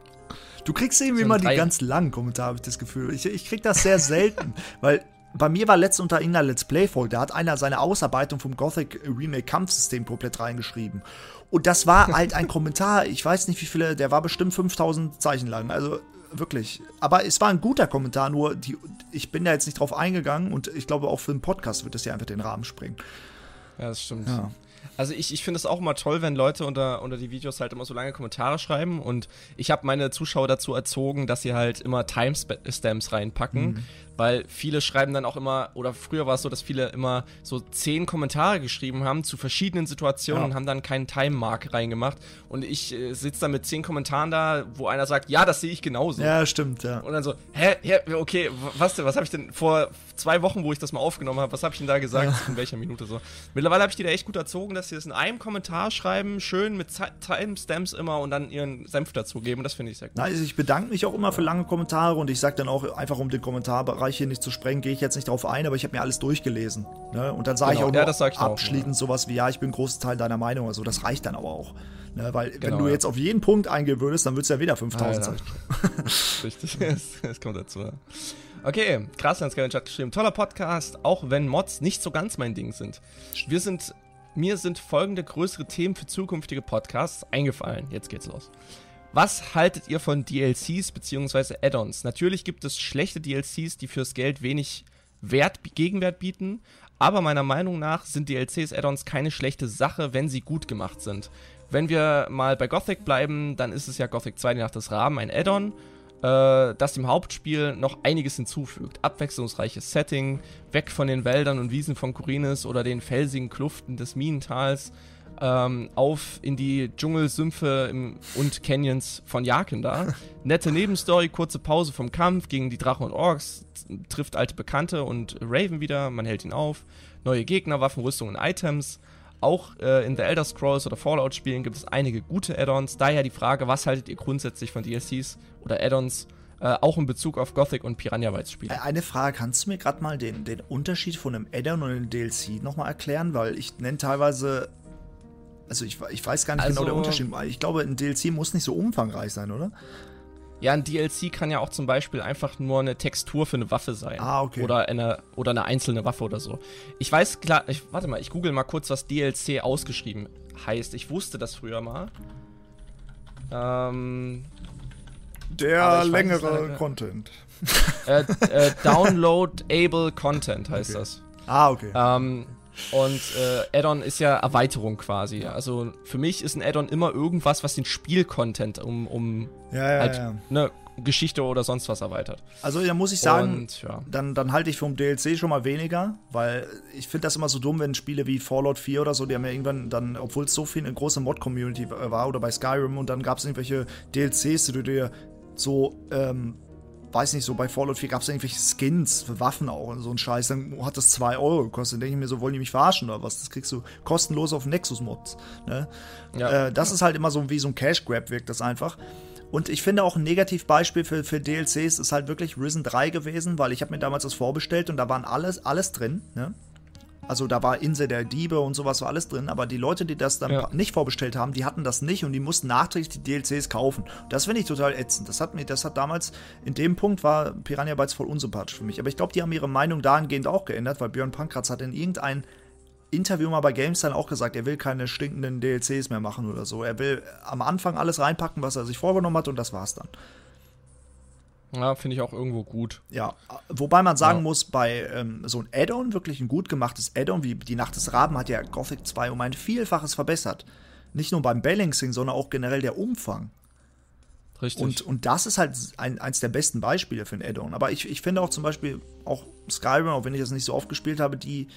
du kriegst irgendwie so immer die ganz langen Kommentare, habe ich das Gefühl. Ich, ich krieg das sehr selten, weil bei mir war letzt unter irgendeiner Let's Play-Folge, da hat einer seine Ausarbeitung vom Gothic Remake Kampfsystem komplett reingeschrieben. Und das war halt ein Kommentar, ich weiß nicht wie viele, der war bestimmt 5000 Zeichen lang. Also wirklich. Aber es war ein guter Kommentar, nur die, ich bin da jetzt nicht drauf eingegangen und ich glaube auch für den Podcast wird das ja einfach den Rahmen springen. Ja, das stimmt. Ja. Also ich, ich finde es auch immer toll, wenn Leute unter, unter die Videos halt immer so lange Kommentare schreiben und ich habe meine Zuschauer dazu erzogen, dass sie halt immer Timestamps reinpacken, mhm weil viele schreiben dann auch immer, oder früher war es so, dass viele immer so zehn Kommentare geschrieben haben zu verschiedenen Situationen ja. und haben dann keinen Time-Mark reingemacht. Und ich äh, sitze dann mit zehn Kommentaren da, wo einer sagt, ja, das sehe ich genauso. Ja, stimmt, ja. Und dann so, hä, hä okay, was, was habe ich denn vor zwei Wochen, wo ich das mal aufgenommen habe, was habe ich denn da gesagt, ja. in welcher Minute so. Mittlerweile habe ich die da echt gut erzogen, dass sie das in einem Kommentar schreiben, schön mit Timestamps immer und dann ihren Senf dazugeben. Das finde ich sehr gut. Also ich bedanke mich auch immer für lange Kommentare und ich sage dann auch einfach, um den Kommentarbereich hier nicht zu sprengen, gehe ich jetzt nicht darauf ein, aber ich habe mir alles durchgelesen. Ne? Und dann sage genau, ich auch ja, ich abschließend auch, ja. sowas wie, ja, ich bin ein großer Teil deiner Meinung. Also das reicht dann aber auch. Ne? Weil genau, wenn du ja. jetzt auf jeden Punkt eingehen würdest, dann würdest du ja wieder 5000 Zeichen. Richtig, das kommt dazu. Okay, krass, Scavenger hat geschrieben. Toller Podcast, auch wenn Mods nicht so ganz mein Ding sind. Wir sind, mir sind folgende größere Themen für zukünftige Podcasts eingefallen. Jetzt geht's los. Was haltet ihr von DLCs bzw. Add-ons? Natürlich gibt es schlechte DLCs, die fürs Geld wenig Wert, Gegenwert bieten, aber meiner Meinung nach sind DLCs, Add-ons keine schlechte Sache, wenn sie gut gemacht sind. Wenn wir mal bei Gothic bleiben, dann ist es ja Gothic 2, die Nacht Raben, ein Add-on äh, das dem Hauptspiel noch einiges hinzufügt. Abwechslungsreiches Setting, weg von den Wäldern und Wiesen von Korinis oder den felsigen Kluften des Minentals. Äh, ähm, auf in die Dschungelsümpfe im, und Canyons von Jakenda. Nette Nebenstory, kurze Pause vom Kampf gegen die Drachen und Orks, trifft alte Bekannte und Raven wieder, man hält ihn auf. Neue Gegner, Waffen, Rüstungen und Items. Auch äh, in The Elder Scrolls oder Fallout-Spielen gibt es einige gute Add-ons. Daher die Frage, was haltet ihr grundsätzlich von DLCs oder Add-ons? Äh, auch in Bezug auf Gothic und Piranha Bytes Spiele. Eine Frage, kannst du mir gerade mal den, den Unterschied von einem Add-on und einem DLC nochmal erklären? Weil ich nenne teilweise, also ich, ich weiß gar nicht also, genau der Unterschied. Ich glaube, ein DLC muss nicht so umfangreich sein, oder? Ja, ein DLC kann ja auch zum Beispiel einfach nur eine Textur für eine Waffe sein. Ah, okay. Oder eine, oder eine einzelne Waffe oder so. Ich weiß klar, ich, warte mal, ich google mal kurz, was DLC ausgeschrieben heißt. Ich wusste das früher mal. Ähm, der längere weiß, Content. Äh, äh, Downloadable Content heißt okay. das. Ah, okay. Ähm, und äh, Add-on ist ja Erweiterung quasi. Also für mich ist ein Add-on immer irgendwas, was den Spielcontent um, um ja, ja, halt ja. Ne, Geschichte oder sonst was erweitert. Also da muss ich sagen, und, ja. dann, dann halte ich vom DLC schon mal weniger, weil ich finde das immer so dumm, wenn Spiele wie Fallout 4 oder so, die haben ja irgendwann dann, obwohl es so viel eine große Mod-Community war oder bei Skyrim und dann gab es irgendwelche DLCs, die du dir so ähm, weiß nicht, so bei Fallout 4 gab es irgendwelche Skins für Waffen auch und so ein Scheiß. Dann hat das 2 Euro gekostet. Dann denke ich mir so, wollen die mich verarschen oder was? Das kriegst du kostenlos auf Nexus-Mods. Ne? Ja. Äh, das ist halt immer so wie so ein Cash-Grab, wirkt das einfach. Und ich finde auch ein Negativbeispiel für, für DLCs ist halt wirklich Risen 3 gewesen, weil ich habe mir damals das vorbestellt und da waren alles, alles drin. Ne? Also da war Insel der Diebe und sowas war alles drin, aber die Leute, die das dann ja. nicht vorbestellt haben, die hatten das nicht und die mussten nachträglich die DLCs kaufen. Das finde ich total ätzend. Das hat mir, das hat damals, in dem Punkt war Piranha Bytes voll unsympathisch für mich. Aber ich glaube, die haben ihre Meinung dahingehend auch geändert, weil Björn Pankratz hat in irgendein Interview mal bei GameStyle auch gesagt, er will keine stinkenden DLCs mehr machen oder so. Er will am Anfang alles reinpacken, was er sich vorgenommen hat und das war's dann. Ja, finde ich auch irgendwo gut. Ja, wobei man sagen ja. muss, bei ähm, so ein Add-on, wirklich ein gut gemachtes Add-on, wie die Nacht des Raben, hat ja Gothic 2 um ein Vielfaches verbessert. Nicht nur beim Balancing, sondern auch generell der Umfang. Richtig. Und, und das ist halt ein, eins der besten Beispiele für ein Add-on. Aber ich, ich finde auch zum Beispiel, auch Skyrim, auch wenn ich das nicht so oft gespielt habe, die,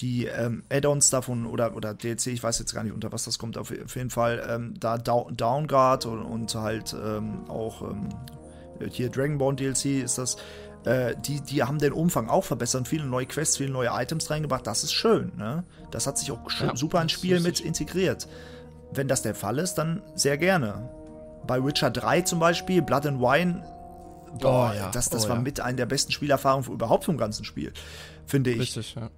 die ähm, Add-ons davon oder, oder DLC, ich weiß jetzt gar nicht, unter was das kommt, auf, auf jeden Fall, ähm, da Downguard und, und halt ähm, auch ähm, hier Dragonborn DLC ist das, äh, die, die haben den Umfang auch verbessert, viele neue Quests, viele neue Items reingebracht. Das ist schön. Ne? Das hat sich auch ja, super ins Spiel mit integriert. Wenn das der Fall ist, dann sehr gerne. Bei Witcher 3 zum Beispiel, Blood and Wine, boah, oh, ja. das, das oh, war ja. mit einer der besten Spielerfahrungen überhaupt vom ganzen Spiel, finde ich. Richtig, ja.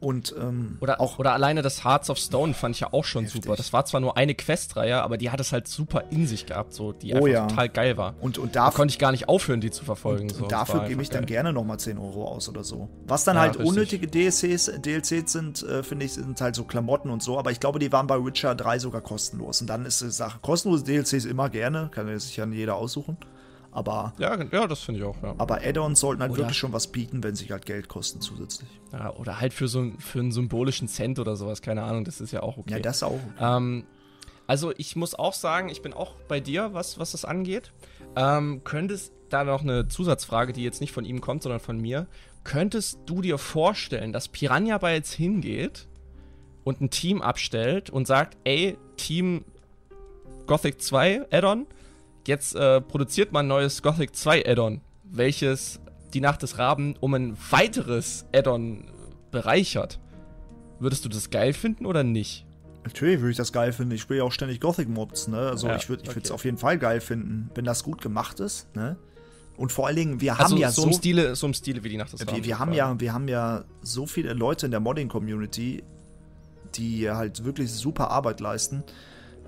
Und ähm, oder auch oder alleine das Hearts of Stone fand ich ja auch schon heftig. super. Das war zwar nur eine Questreihe, aber die hat es halt super in sich gehabt, so die oh, einfach ja. total geil war. Und und da konnte ich gar nicht aufhören, die zu verfolgen. Und, so. und dafür gebe ich dann geil. gerne nochmal 10 Euro aus oder so. Was dann ja, halt richtig. unnötige DLCs, DLCs sind, äh, finde ich, sind halt so Klamotten und so. Aber ich glaube, die waren bei Witcher 3 sogar kostenlos. Und dann ist die Sache kostenlose DLCs immer gerne, kann sich ja jeder aussuchen. Aber, ja, ja, das finde ich auch. Ja. Aber Add-ons sollten halt oder, wirklich schon was bieten, wenn sie halt Geld kosten zusätzlich. Ja, oder halt für so für einen symbolischen Cent oder sowas, keine Ahnung, das ist ja auch okay. Ja, das auch. Okay. Ähm, also ich muss auch sagen, ich bin auch bei dir, was, was das angeht. Ähm, könntest da noch eine Zusatzfrage, die jetzt nicht von ihm kommt, sondern von mir. Könntest du dir vorstellen, dass Piranha bei jetzt hingeht und ein Team abstellt und sagt, ey, Team Gothic 2 Add-on, Jetzt äh, produziert man ein neues Gothic 2 Add-on, welches die Nacht des Raben um ein weiteres Add-on bereichert. Würdest du das geil finden oder nicht? Natürlich würde ich das geil finden. Ich spiele ja auch ständig Gothic-Mods, ne? Also ja, ich würde es okay. auf jeden Fall geil finden, wenn das gut gemacht ist, ne? Und vor allen Dingen, wir also haben ja so, so im Stile, so im Stile wie die Nacht des Raben. Wir, wir haben ja, wir haben ja so viele Leute in der Modding-Community, die halt wirklich super Arbeit leisten.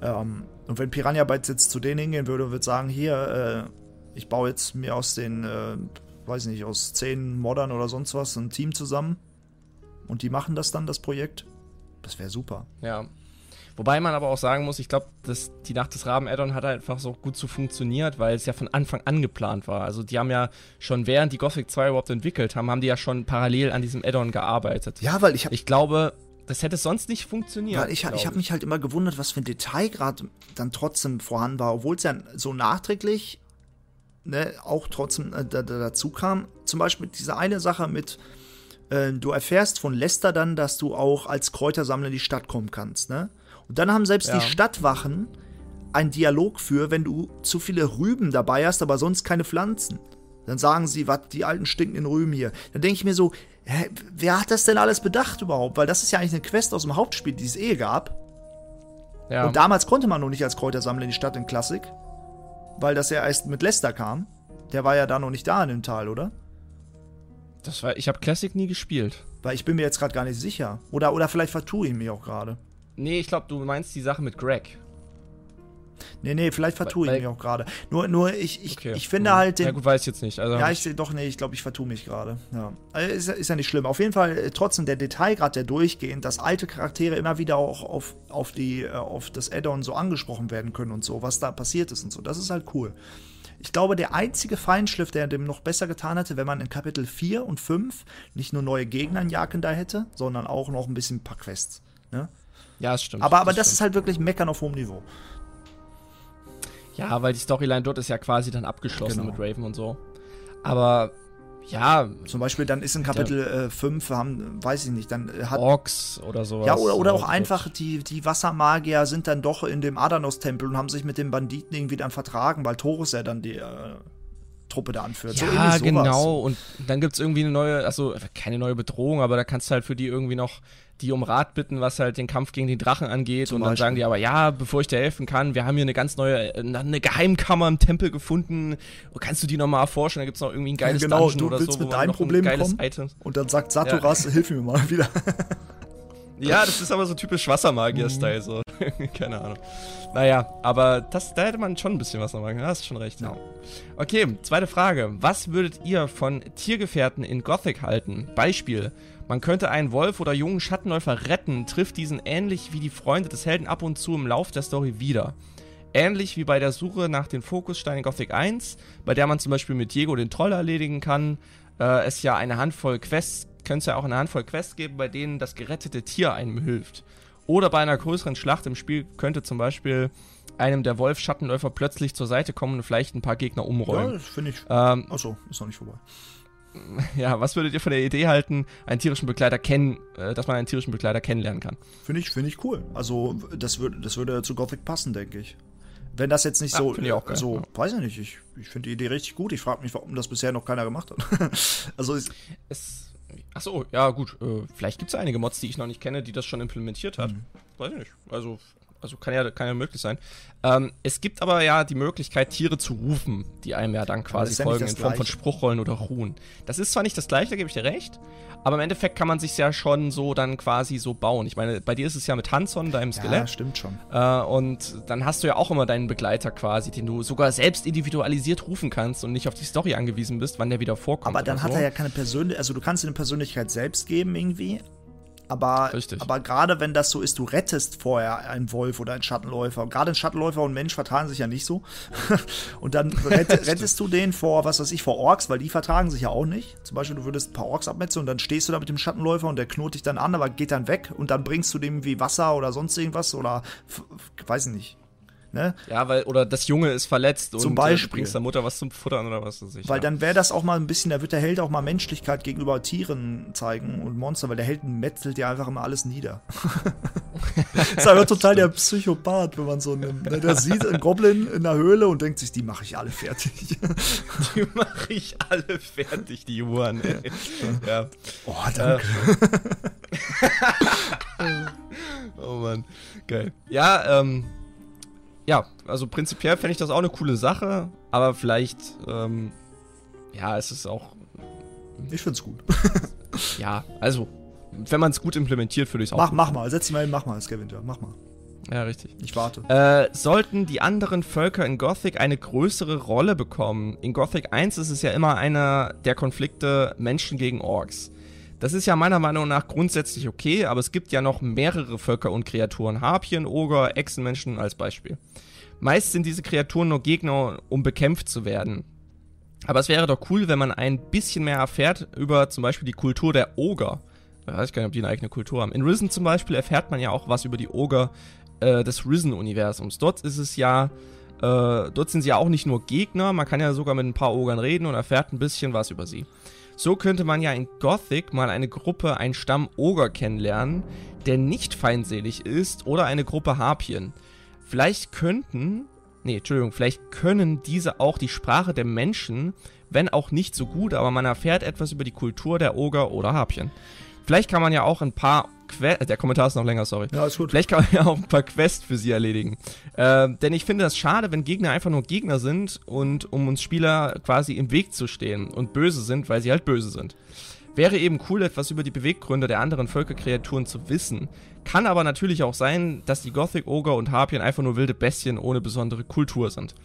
Ähm, und wenn Piranha Bytes jetzt zu denen hingehen würde und würde sagen, hier, äh, ich baue jetzt mir aus den, äh, weiß nicht, aus zehn Moddern oder sonst was ein Team zusammen und die machen das dann, das Projekt, das wäre super. Ja. Wobei man aber auch sagen muss, ich glaube, die Nacht des Raben Addon hat einfach so gut so funktioniert, weil es ja von Anfang an geplant war. Also die haben ja schon während die Gothic 2 überhaupt entwickelt haben, haben die ja schon parallel an diesem Addon gearbeitet. Ja, weil ich habe Ich glaube, das hätte sonst nicht funktioniert. Weil ich, ich habe mich halt immer gewundert, was für ein Detailgrad dann trotzdem vorhanden war, obwohl es ja so nachträglich ne, auch trotzdem äh, da, da, dazu kam. Zum Beispiel diese eine Sache mit, äh, du erfährst von Lester dann, dass du auch als Kräutersammler in die Stadt kommen kannst, ne? Und dann haben selbst Ja. die Stadtwachen einen Dialog für, wenn du zu viele Rüben dabei hast, aber sonst keine Pflanzen. Dann sagen sie, was, die alten stinkenden Rüben hier. Dann denke ich mir so, hä, wer hat das denn alles bedacht überhaupt? Weil das ist ja eigentlich eine Quest aus dem Hauptspiel, die es eh gab. Ja. Und damals konnte man noch nicht als Kräutersammler in die Stadt in Klassik, weil das ja erst mit Lester kam. Der war ja da noch nicht da in dem Teil, oder? das war, ich habe Classic nie gespielt. Weil ich bin mir jetzt gerade gar nicht sicher. Oder, oder vielleicht vertue ich mich auch gerade. Nee, ich glaube, du meinst die Sache mit Greg. Nee, nee, vielleicht vertue ich mich auch gerade. Nur, nur ich, ich, Okay. ich finde Hm. halt den. Ja, gut, weiß ich jetzt nicht. Also, Ja, ich doch, nee, ich glaube, ich vertue mich gerade. Ja. Also Ist, ja- ist ja nicht schlimm. Auf jeden Fall, äh, trotzdem der Detailgrad, der durchgehend, dass alte Charaktere immer wieder auch auf, auf, die, äh, auf das Add-on so angesprochen werden können und so, was da passiert ist und so. Das ist halt cool. Ich glaube, der einzige Feinschliff, der dem noch besser getan hätte, wenn man in Kapitel 4 und 5 nicht nur neue Gegner in Jaken da hätte, sondern auch noch ein bisschen ein paar Quests. Ne? ja, das stimmt. Aber, aber das, stimmt. ist halt wirklich Meckern auf hohem Niveau. Ja, weil die Storyline dort ist ja quasi dann abgeschlossen Genau. mit Raven und so. Aber ja, Zum Beispiel, dann ist in Kapitel äh, 5, haben, weiß ich nicht, dann äh, hat Orks oder sowas. Ja, oder, oder auch Äh, einfach, die, die Wassermagier sind dann doch in dem Adanos-Tempel und haben sich mit den Banditen irgendwie dann vertragen, weil Torus ja dann die äh, Truppe da anführt. So Ja, sowas. genau. Und dann gibt es irgendwie eine neue, also keine neue Bedrohung, aber da kannst du halt für die irgendwie noch die um Rat bitten, was halt den Kampf gegen die Drachen angeht. Zum und dann Beispiel. sagen die aber, ja, bevor ich dir helfen kann, wir haben hier eine ganz neue, äh, eine Geheimkammer im Tempel gefunden. Kannst du die nochmal erforschen? Da gibt es noch irgendwie ein geiles genau, Dungeon du oder willst so. mit deinem Problem kommen? Item. Und dann sagt Saturas, hilf mir mal wieder. Ja, das ist aber so typisch Wassermagier-Style, so. Keine Ahnung. Naja, aber das, da hätte man schon ein bisschen was noch machen. Da hast du schon recht. Ja. Okay, zweite Frage. Was würdet ihr von Tiergefährten in Gothic halten? Beispiel. Man könnte einen Wolf oder jungen Schattenläufer retten, trifft diesen ähnlich wie die Freunde des Helden ab und zu im Lauf der Story wieder. Ähnlich wie bei der Suche nach den Fokussteinen in Gothic 1, bei der man zum Beispiel mit Diego den Troll erledigen kann, äh, es ja eine Handvoll Quests, könnte es ja auch eine Handvoll Quests geben, bei denen das gerettete Tier einem hilft. Oder bei einer größeren Schlacht im Spiel könnte zum Beispiel einem der Wolf-Schattenläufer plötzlich zur Seite kommen und vielleicht ein paar Gegner ja, umräumen. das finde ich. Ähm, Achso, ist noch nicht vorbei. ja, was würdet ihr von der Idee halten, einen tierischen Begleiter kennen, äh, dass man einen tierischen Begleiter kennenlernen kann? Finde ich, finde ich cool. Also, das würde, das würde zu Gothic passen, denke ich. Wenn das jetzt nicht Ja, so, auch geil, so, ja. weiß ich nicht, ich, ich finde die Idee richtig gut. Ich frage mich, warum das bisher noch keiner gemacht hat. also, ist, Es, ach so, ja gut, äh, vielleicht gibt es einige Mods, die ich noch nicht kenne, die das schon implementiert hat. Mhm. Weiß ich nicht. Also, also kann ja, kann ja möglich sein. Ähm, es gibt aber ja die Möglichkeit, Tiere zu rufen, die einem ja dann quasi ja folgen in Form von. Spruchrollen oder Ruhen. Das ist zwar nicht das gleiche, da gebe ich dir recht, aber im Endeffekt kann man sich ja schon so dann quasi so bauen. Ich meine, bei dir ist es ja mit Hanson, deinem ja, Skelett. stimmt schon. Äh, und dann hast du ja auch immer deinen Begleiter quasi, den du sogar selbst individualisiert rufen kannst und nicht auf die Story angewiesen bist, wann der wieder vorkommt. Aber dann hat so. er ja keine Persönlichkeit, also du kannst ihm eine Persönlichkeit selbst geben irgendwie. Aber, Richtig. aber gerade wenn das so ist, du rettest vorher einen Wolf oder einen Schattenläufer. Und gerade ein Schattenläufer und Mensch vertragen sich ja nicht so. und dann rett, rettest du den vor, was weiß ich, vor Orks, weil die vertragen sich ja auch nicht. Zum Beispiel, du würdest ein paar Orks abmetzeln und dann stehst du da mit dem Schattenläufer und der knurrt dich dann an, aber geht dann weg und dann bringst du dem wie Wasser oder sonst irgendwas oder weiß ich nicht. Ne? Ja, weil, oder das Junge ist verletzt Zum und äh, Beispiel. du bringst der Mutter was zum Futtern oder was weiß ich. Weil ja. dann wäre das auch mal ein bisschen, da wird der Held auch mal Menschlichkeit gegenüber Tieren zeigen und Monster, weil der Held metzelt ja einfach immer alles nieder. ist aber total der Psychopath, wenn man so einen, ne, der sieht einen Goblin in der Höhle und denkt sich, die mache ich alle fertig. Die mache ich alle fertig, die Uhren. Ey. ja. Oh, danke. Oh Mann. Geil. Ja, ähm. Ja, also prinzipiell fände ich das auch eine coole Sache, aber vielleicht, ähm, ja, es ist auch, Ich find's gut. ja, also, wenn man es gut implementiert, würde ich es auch. Mach, mach mal, setz dich mal hin, mach mal, Scavenger, mach mal. Ja, richtig. Ich warte. Äh, sollten die anderen Völker in Gothic eine größere Rolle bekommen? In Gothic 1 ist es ja immer einer der Konflikte Menschen gegen Orks. Das ist ja meiner Meinung nach grundsätzlich okay, aber es gibt ja noch mehrere Völker und Kreaturen. Harpien, Oger, Echsenmenschen als Beispiel. Meist sind diese Kreaturen nur Gegner, um bekämpft zu werden. Aber es wäre doch cool, wenn man ein bisschen mehr erfährt über zum Beispiel die Kultur der Oger. Ich weiß gar nicht, ob die eine eigene Kultur haben. In Risen zum Beispiel erfährt man ja auch was über die Oger äh, des Risen-Universums. Dort ist es ja, äh, dort sind sie ja auch nicht nur Gegner, man kann ja sogar mit ein paar Ogern reden und erfährt ein bisschen was über sie. So könnte man ja in Gothic mal eine Gruppe, einen Stamm Oger kennenlernen, der nicht feindselig ist oder eine Gruppe Harpien. Vielleicht könnten, nee, Entschuldigung, vielleicht können diese auch die Sprache der Menschen, wenn auch nicht so gut, aber man erfährt etwas über die Kultur der Oger oder Harpien. Vielleicht kann man ja auch ein paar Quests, der Kommentar ist noch länger, sorry. Ja, ist gut. Vielleicht kann man ja auch ein paar Quests für sie erledigen. Äh, denn ich finde das schade, wenn Gegner einfach nur Gegner sind und um uns Spieler quasi im Weg zu stehen und böse sind, weil sie halt böse sind. Wäre eben cool, etwas über die Beweggründe der anderen Völkerkreaturen zu wissen. Kann aber natürlich auch sein, dass die Gothic Ogre und Harpien einfach nur wilde Bestien ohne besondere Kultur sind.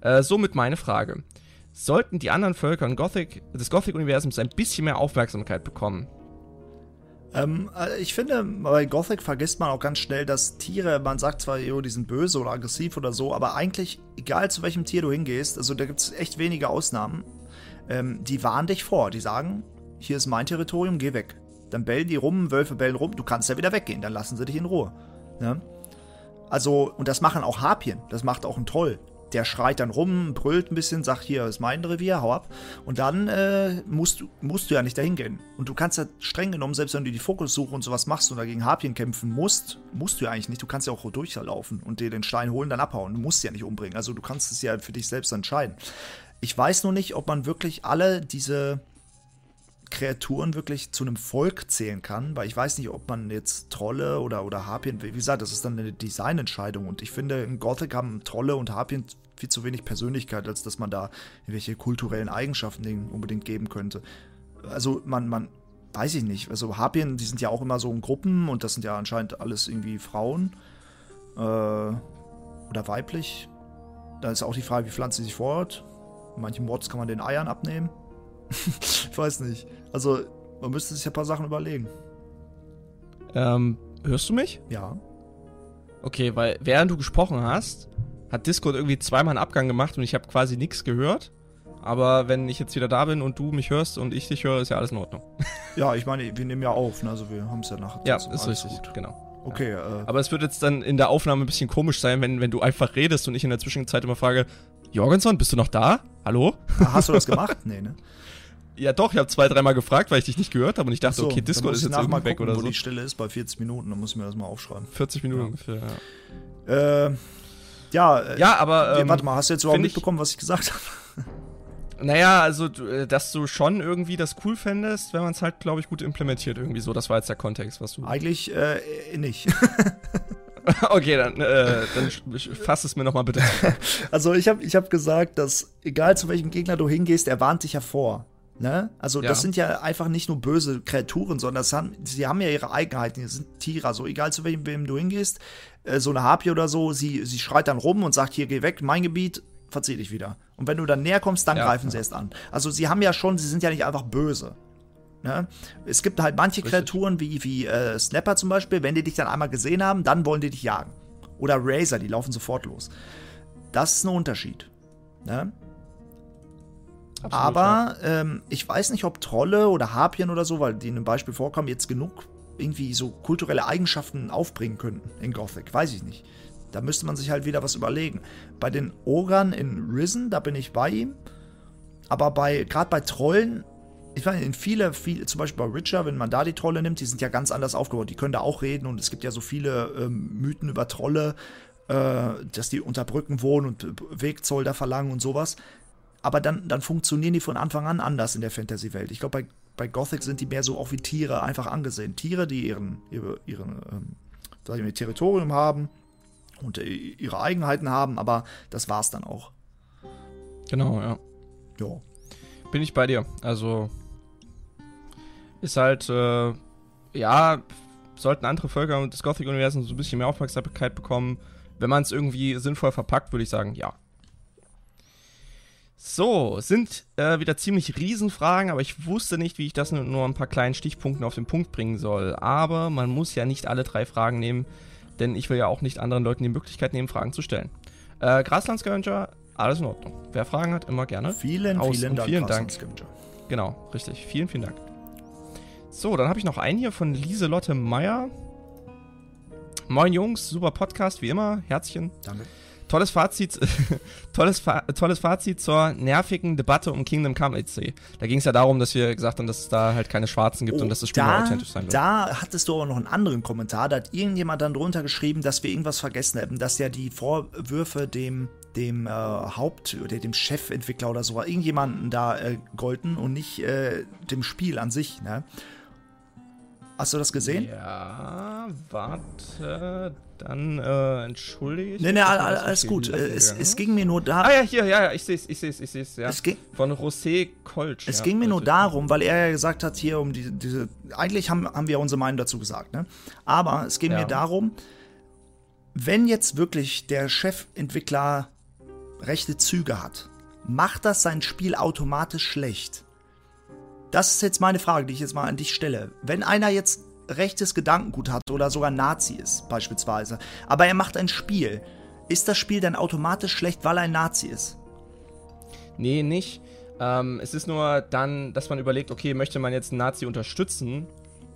Äh, somit meine Frage. Sollten die anderen Völker Gothic, des Gothic-Universums ein bisschen mehr Aufmerksamkeit bekommen? Ähm, äh, ich finde, bei Gothic vergisst man auch ganz schnell, dass Tiere, man sagt zwar, jo, die sind böse oder aggressiv oder so, aber eigentlich, egal zu welchem Tier du hingehst, also da gibt es echt wenige Ausnahmen, ähm, die warnen dich vor. Die sagen, hier ist mein Territorium, geh weg. Dann bellen die rum, Wölfe bellen rum, du kannst ja wieder weggehen, dann lassen sie dich in Ruhe. Ne? Also, und das machen auch Harpien, das macht auch ein Troll der schreit dann rum, brüllt ein bisschen, sagt, hier ist mein Revier, hau ab. Und dann äh, musst, du, musst du ja nicht dahin gehen. Und du kannst ja streng genommen, selbst wenn du die Fokussuche und sowas machst und dagegen Harpien kämpfen musst, musst du ja eigentlich nicht. Du kannst ja auch durchlaufen und dir den Stein holen, dann abhauen. Du musst ja nicht umbringen. Also du kannst es ja für dich selbst entscheiden. Ich weiß nur nicht, ob man wirklich alle diese Kreaturen wirklich zu einem Volk zählen kann, weil ich weiß nicht, ob man jetzt Trolle oder, oder Harpien, wie gesagt, das ist dann eine Designentscheidung und ich finde, in Gothic haben Trolle und Harpien viel zu wenig Persönlichkeit, als dass man da irgendwelche kulturellen Eigenschaften unbedingt geben könnte. Also man, man, weiß ich nicht. Also Harpien, die sind ja auch immer so in Gruppen und das sind ja anscheinend alles irgendwie Frauen äh, oder weiblich. Da ist auch die Frage, wie pflanzt sie sich fort. In manchen Mods kann man den Eiern abnehmen. ich weiß nicht. Also man müsste sich ein paar Sachen überlegen. Ähm, hörst du mich? Ja. Okay, weil während du gesprochen hast, hat Discord irgendwie zweimal einen Abgang gemacht und ich habe quasi nichts gehört. Aber wenn ich jetzt wieder da bin und du mich hörst und ich dich höre, ist ja alles in Ordnung. Ja, ich meine, wir nehmen ja auf, ne? also wir haben es ja nachher. Ja, ist richtig, gut. genau. Okay. Ja. Äh, Aber es wird jetzt dann in der Aufnahme ein bisschen komisch sein, wenn, wenn du einfach redest und ich in der Zwischenzeit immer frage, Jorgenson, bist du noch da? Hallo? Hast du das gemacht? nee, ne? Ja, doch, ich habe zwei, dreimal gefragt, weil ich dich nicht gehört habe und ich dachte, so, okay, Discord ist jetzt irgendwie weg gucken, oder so. wo die Stille ist bei 40 Minuten, dann muss ich mir das mal aufschreiben. 40 Minuten ja. ungefähr, ja. Äh, ja, äh, ja, aber. Ähm, warte mal, hast du jetzt überhaupt mitbekommen, was ich gesagt habe? Naja, also, äh, dass du schon irgendwie das cool fändest, wenn man es halt, glaube ich, gut implementiert, irgendwie so. Das war jetzt der Kontext, was du. Eigentlich äh, nicht. okay, dann, äh, dann fass es mir nochmal bitte. also, ich habe ich hab gesagt, dass egal zu welchem Gegner du hingehst, er warnt dich hervor. Ne? Also, ja. das sind ja einfach nicht nur böse Kreaturen, sondern haben, sie haben ja ihre Eigenheiten. Die sind Tiere. Also, egal zu welchem wem du hingehst, äh, so eine Harpie oder so, sie, sie schreit dann rum und sagt: Hier, geh weg, mein Gebiet, verzieh dich wieder. Und wenn du dann näher kommst, dann ja, greifen ja. sie erst an. Also, sie haben ja schon, sie sind ja nicht einfach böse. Ne? Es gibt halt manche Richtig. Kreaturen, wie, wie äh, Snapper zum Beispiel, wenn die dich dann einmal gesehen haben, dann wollen die dich jagen. Oder Razor, die laufen sofort los. Das ist ein Unterschied. Ne? Absolut, Aber ja. ähm, ich weiß nicht, ob Trolle oder Harpien oder so, weil die in einem Beispiel vorkommen, jetzt genug irgendwie so kulturelle Eigenschaften aufbringen könnten in Gothic. Weiß ich nicht. Da müsste man sich halt wieder was überlegen. Bei den Ogern in Risen, da bin ich bei ihm. Aber bei, gerade bei Trollen, ich meine, in viele, viele, zum Beispiel bei Richard, wenn man da die Trolle nimmt, die sind ja ganz anders aufgebaut. Die können da auch reden und es gibt ja so viele ähm, Mythen über Trolle, äh, dass die unter Brücken wohnen und Wegzoll da verlangen und sowas aber dann, dann funktionieren die von Anfang an anders in der Fantasy-Welt. Ich glaube, bei, bei Gothic sind die mehr so auch wie Tiere einfach angesehen. Tiere, die ihren, ihre, ihren ähm, sag ich mal, Territorium haben und äh, ihre Eigenheiten haben, aber das war's dann auch. Genau, ja. Ja. Bin ich bei dir. Also ist halt, äh, ja, sollten andere Völker des Gothic-Universums so ein bisschen mehr Aufmerksamkeit bekommen. Wenn man es irgendwie sinnvoll verpackt, würde ich sagen, ja. So, sind äh, wieder ziemlich Riesenfragen, aber ich wusste nicht, wie ich das mit nur ein paar kleinen Stichpunkten auf den Punkt bringen soll. Aber man muss ja nicht alle drei Fragen nehmen, denn ich will ja auch nicht anderen Leuten die Möglichkeit nehmen, Fragen zu stellen. Äh, Graslandscavenger, alles in Ordnung. Wer Fragen hat, immer gerne. Vielen, Aus vielen Dank. Vielen Dank. Genau, richtig. Vielen, vielen Dank. So, dann habe ich noch einen hier von Lieselotte Meyer. Moin Jungs, super Podcast, wie immer. Herzchen. Danke. Tolles Fazit, tolles, Fa tolles Fazit zur nervigen Debatte um Kingdom Come EC. Da ging es ja darum, dass wir gesagt haben, dass es da halt keine Schwarzen gibt oh, und dass das Spiel da, authentisch sein wird. Da hattest du aber noch einen anderen Kommentar. Da hat irgendjemand dann drunter geschrieben, dass wir irgendwas vergessen hätten, dass ja die Vorwürfe dem dem äh, Haupt- oder dem Chefentwickler oder so, irgendjemanden da äh, golden und nicht äh, dem Spiel an sich. Ne? Hast du das gesehen? Ja, warte, dann äh, entschuldige ich Nee, nee, alles, alles gut. Es, es, ging mir nur da. Ah ja, hier, ja, ja, ich sehe es, ich sehe es, ich sehe es, ja. Es ging, Von José Kolsch. Es ja, ging mir nur darum, weil er ja gesagt hat, hier um die, diese. Eigentlich haben, haben wir unsere Meinung dazu gesagt, ne? Aber es ging ja. mir darum, wenn jetzt wirklich der Chefentwickler rechte Züge hat, macht das sein Spiel automatisch schlecht? Das ist jetzt meine Frage, die ich jetzt mal an dich stelle. Wenn einer jetzt rechtes Gedankengut hat oder sogar Nazi ist, beispielsweise, aber er macht ein Spiel, ist das Spiel dann automatisch schlecht, weil er ein Nazi ist? Nee, nicht. Ähm, es ist nur dann, dass man überlegt, okay, möchte man jetzt einen Nazi unterstützen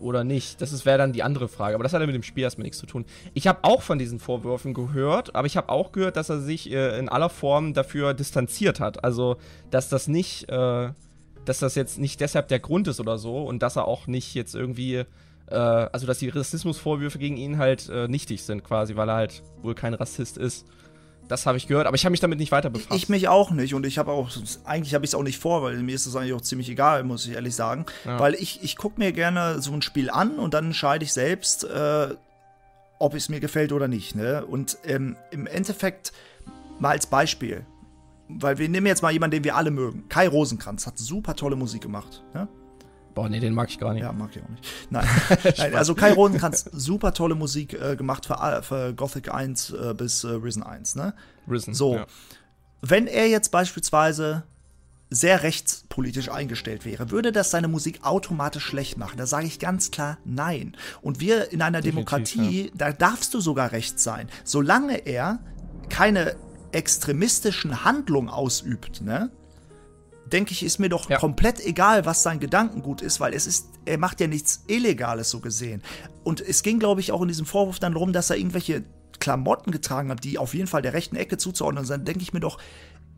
oder nicht? Das wäre dann die andere Frage. Aber das hat ja mit dem Spiel erstmal nichts zu tun. Ich habe auch von diesen Vorwürfen gehört, aber ich habe auch gehört, dass er sich äh, in aller Form dafür distanziert hat. Also, dass das nicht. Äh, dass das jetzt nicht deshalb der Grund ist oder so und dass er auch nicht jetzt irgendwie, äh, also dass die Rassismusvorwürfe gegen ihn halt äh, nichtig sind quasi, weil er halt wohl kein Rassist ist. Das habe ich gehört, aber ich habe mich damit nicht weiter befasst. Ich mich auch nicht und ich habe auch, eigentlich habe ich es auch nicht vor, weil mir ist das eigentlich auch ziemlich egal, muss ich ehrlich sagen. Ja. Weil ich, ich gucke mir gerne so ein Spiel an und dann entscheide ich selbst, äh, ob es mir gefällt oder nicht. Ne? Und ähm, im Endeffekt, mal als Beispiel, weil wir nehmen jetzt mal jemanden, den wir alle mögen. Kai Rosenkranz hat super tolle Musik gemacht. Ja? Boah, nee, den mag ich gar nicht. Ja, mag ich auch nicht. Nein, Nein also Kai Rosenkranz, super tolle Musik äh, gemacht für, äh, für, Gothic 1 äh, bis äh, Risen 1, ne? Risen, So, ja. wenn er jetzt beispielsweise sehr rechtspolitisch eingestellt wäre, würde das seine Musik automatisch schlecht machen. Da sage ich ganz klar nein. Und wir in einer Definitiv, Demokratie, ja. da darfst du sogar rechts sein, solange er keine extremistischen Handlung ausübt, ne? Denke ich, ist mir doch ja. komplett egal, was sein Gedankengut ist, weil es ist, er macht ja nichts Illegales so gesehen. Und es ging, glaube ich, auch in diesem Vorwurf dann darum, dass er irgendwelche Klamotten getragen hat, die auf jeden Fall der rechten Ecke zuzuordnen sind. Dann denke ich mir doch,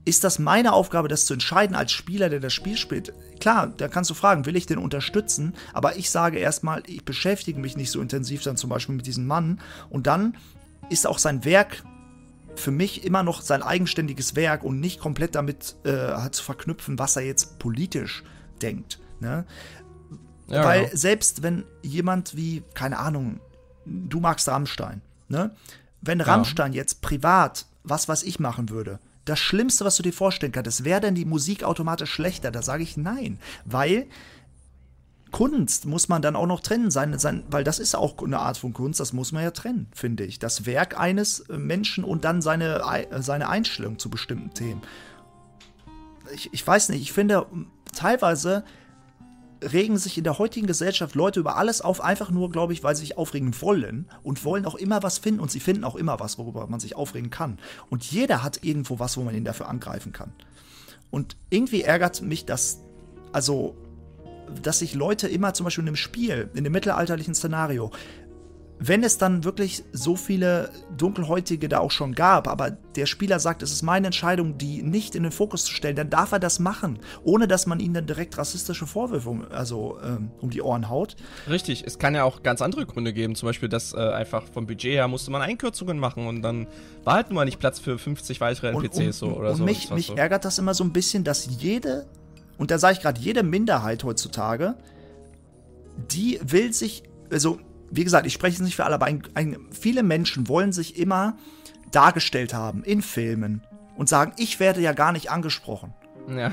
ist das meine Aufgabe, das zu entscheiden als Spieler, der das Spiel spielt? Klar, da kannst du fragen, will ich den unterstützen? Aber ich sage erstmal, ich beschäftige mich nicht so intensiv dann zum Beispiel mit diesem Mann. Und dann ist auch sein Werk für mich immer noch sein eigenständiges Werk und nicht komplett damit äh, zu verknüpfen, was er jetzt politisch denkt. Ne? Ja, Weil genau. selbst wenn jemand wie, keine Ahnung, du magst Rammstein, ne? Wenn Rammstein ja. jetzt privat was, was ich machen würde, das Schlimmste, was du dir vorstellen kannst, wäre denn die Musik automatisch schlechter? Da sage ich nein, weil Kunst muss man dann auch noch trennen, sein, sein, weil das ist auch eine Art von Kunst, das muss man ja trennen, finde ich. Das Werk eines äh, Menschen und dann seine, äh, seine Einstellung zu bestimmten Themen. Ich, ich weiß nicht, ich finde, teilweise regen sich in der heutigen Gesellschaft Leute über alles auf, einfach nur, glaube ich, weil sie sich aufregen wollen und wollen auch immer was finden und sie finden auch immer was, worüber man sich aufregen kann. Und jeder hat irgendwo was, wo man ihn dafür angreifen kann. Und irgendwie ärgert mich das, also dass sich Leute immer zum Beispiel in einem Spiel, in dem mittelalterlichen Szenario, wenn es dann wirklich so viele Dunkelhäutige da auch schon gab, aber der Spieler sagt, es ist meine Entscheidung, die nicht in den Fokus zu stellen, dann darf er das machen, ohne dass man ihnen dann direkt rassistische Vorwürfe um, also, ähm, um die Ohren haut. Richtig, es kann ja auch ganz andere Gründe geben, zum Beispiel, dass äh, einfach vom Budget her musste man Einkürzungen machen und dann war halt nur mal nicht Platz für 50 weitere NPCs und, und, so oder und so. Mich, mich so. ärgert das immer so ein bisschen, dass jede und da sage ich gerade, jede Minderheit heutzutage, die will sich, also wie gesagt, ich spreche es nicht für alle, aber ein, ein, viele Menschen wollen sich immer dargestellt haben in Filmen und sagen, ich werde ja gar nicht angesprochen. Ja.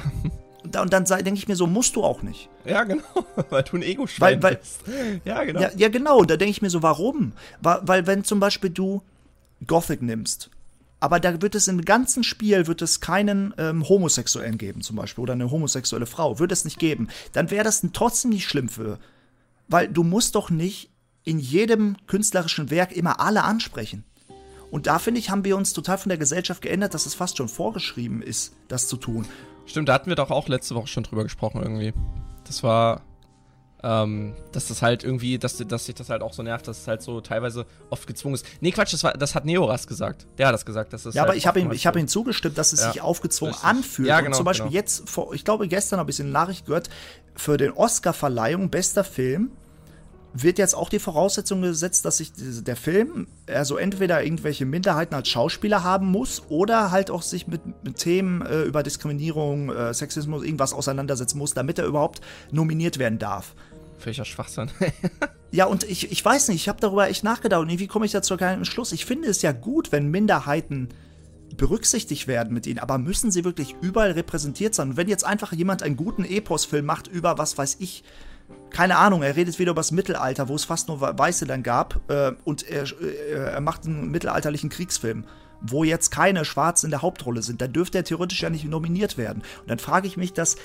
Und, da, und dann denke ich mir so, musst du auch nicht. Ja, genau, weil du ein Ego-Schwein bist. Ja, genau. Ja, ja genau, und da denke ich mir so, warum? Weil, weil wenn zum Beispiel du Gothic nimmst aber da wird es im ganzen Spiel wird es keinen ähm, Homosexuellen geben, zum Beispiel, oder eine homosexuelle Frau, wird es nicht geben. Dann wäre das trotzdem nicht schlimm für. Weil du musst doch nicht in jedem künstlerischen Werk immer alle ansprechen. Und da finde ich, haben wir uns total von der Gesellschaft geändert, dass es fast schon vorgeschrieben ist, das zu tun. Stimmt, da hatten wir doch auch letzte Woche schon drüber gesprochen irgendwie. Das war Ähm, dass das halt irgendwie, dass, dass sich das halt auch so nervt, dass es halt so teilweise oft gezwungen ist. Nee, Quatsch, das, war, das hat Neoras gesagt. Der hat das gesagt. Dass das ja, halt aber ich habe ihm, hab ihm zugestimmt, dass es ja. sich aufgezwungen Richtig. anfühlt. Ja, genau, und zum Beispiel genau. jetzt, vor, ich glaube, gestern habe ich eine Nachricht gehört, für den Oscar-Verleihung bester Film wird jetzt auch die Voraussetzung gesetzt, dass sich der Film also entweder irgendwelche Minderheiten als Schauspieler haben muss oder halt auch sich mit, mit Themen äh, über Diskriminierung, äh, Sexismus, irgendwas auseinandersetzen muss, damit er überhaupt nominiert werden darf. Welcher Schwachsinn. ja, und ich, ich weiß nicht, ich habe darüber echt nachgedacht und irgendwie komme ich dazu keinen Schluss. Ich finde es ja gut, wenn Minderheiten berücksichtigt werden mit ihnen, aber müssen sie wirklich überall repräsentiert sein? Und wenn jetzt einfach jemand einen guten Epos-Film macht über, was weiß ich, keine Ahnung, er redet wieder über das Mittelalter, wo es fast nur Weiße dann gab, äh, und er, äh, er macht einen mittelalterlichen Kriegsfilm, wo jetzt keine Schwarzen in der Hauptrolle sind, dann dürfte er theoretisch ja nicht nominiert werden. Und dann frage ich mich, dass,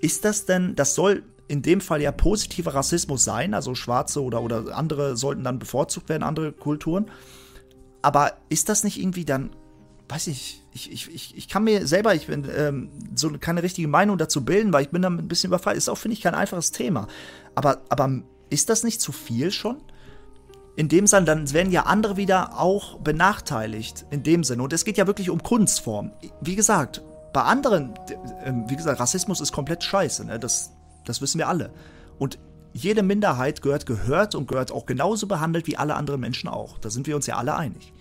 ist das denn, das soll in dem Fall ja positiver Rassismus sein, also Schwarze oder, oder andere sollten dann bevorzugt werden, andere Kulturen. Aber ist das nicht irgendwie dann weiß ich, ich, ich, ich, ich kann mir selber, ich bin ähm, so keine richtige Meinung dazu bilden, weil ich bin da ein bisschen überfallen. Ist auch, finde ich, kein einfaches Thema. Aber, aber ist das nicht zu viel schon? In dem Sinne, dann werden ja andere wieder auch benachteiligt. In dem Sinne. Und es geht ja wirklich um Kunstform. Wie gesagt, bei anderen, äh, wie gesagt, Rassismus ist komplett scheiße. Ne? Das, das wissen wir alle. Und jede Minderheit gehört gehört und gehört auch genauso behandelt wie alle anderen Menschen auch. Da sind wir uns ja alle einig.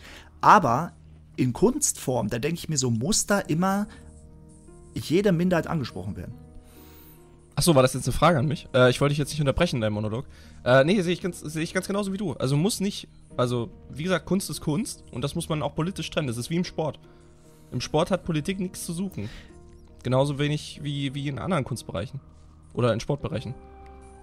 Aber in Kunstform, da denke ich mir so, muss da immer jede Minderheit angesprochen werden. Achso, war das jetzt eine Frage an mich? Äh, ich wollte dich jetzt nicht unterbrechen, dein Monolog. Äh, nee, sehe ich, seh ich ganz genauso wie du. Also muss nicht, also wie gesagt, Kunst ist Kunst und das muss man auch politisch trennen. Das ist wie im Sport. Im Sport hat Politik nichts zu suchen. Genauso wenig wie, wie in anderen Kunstbereichen. Oder in Sportbereichen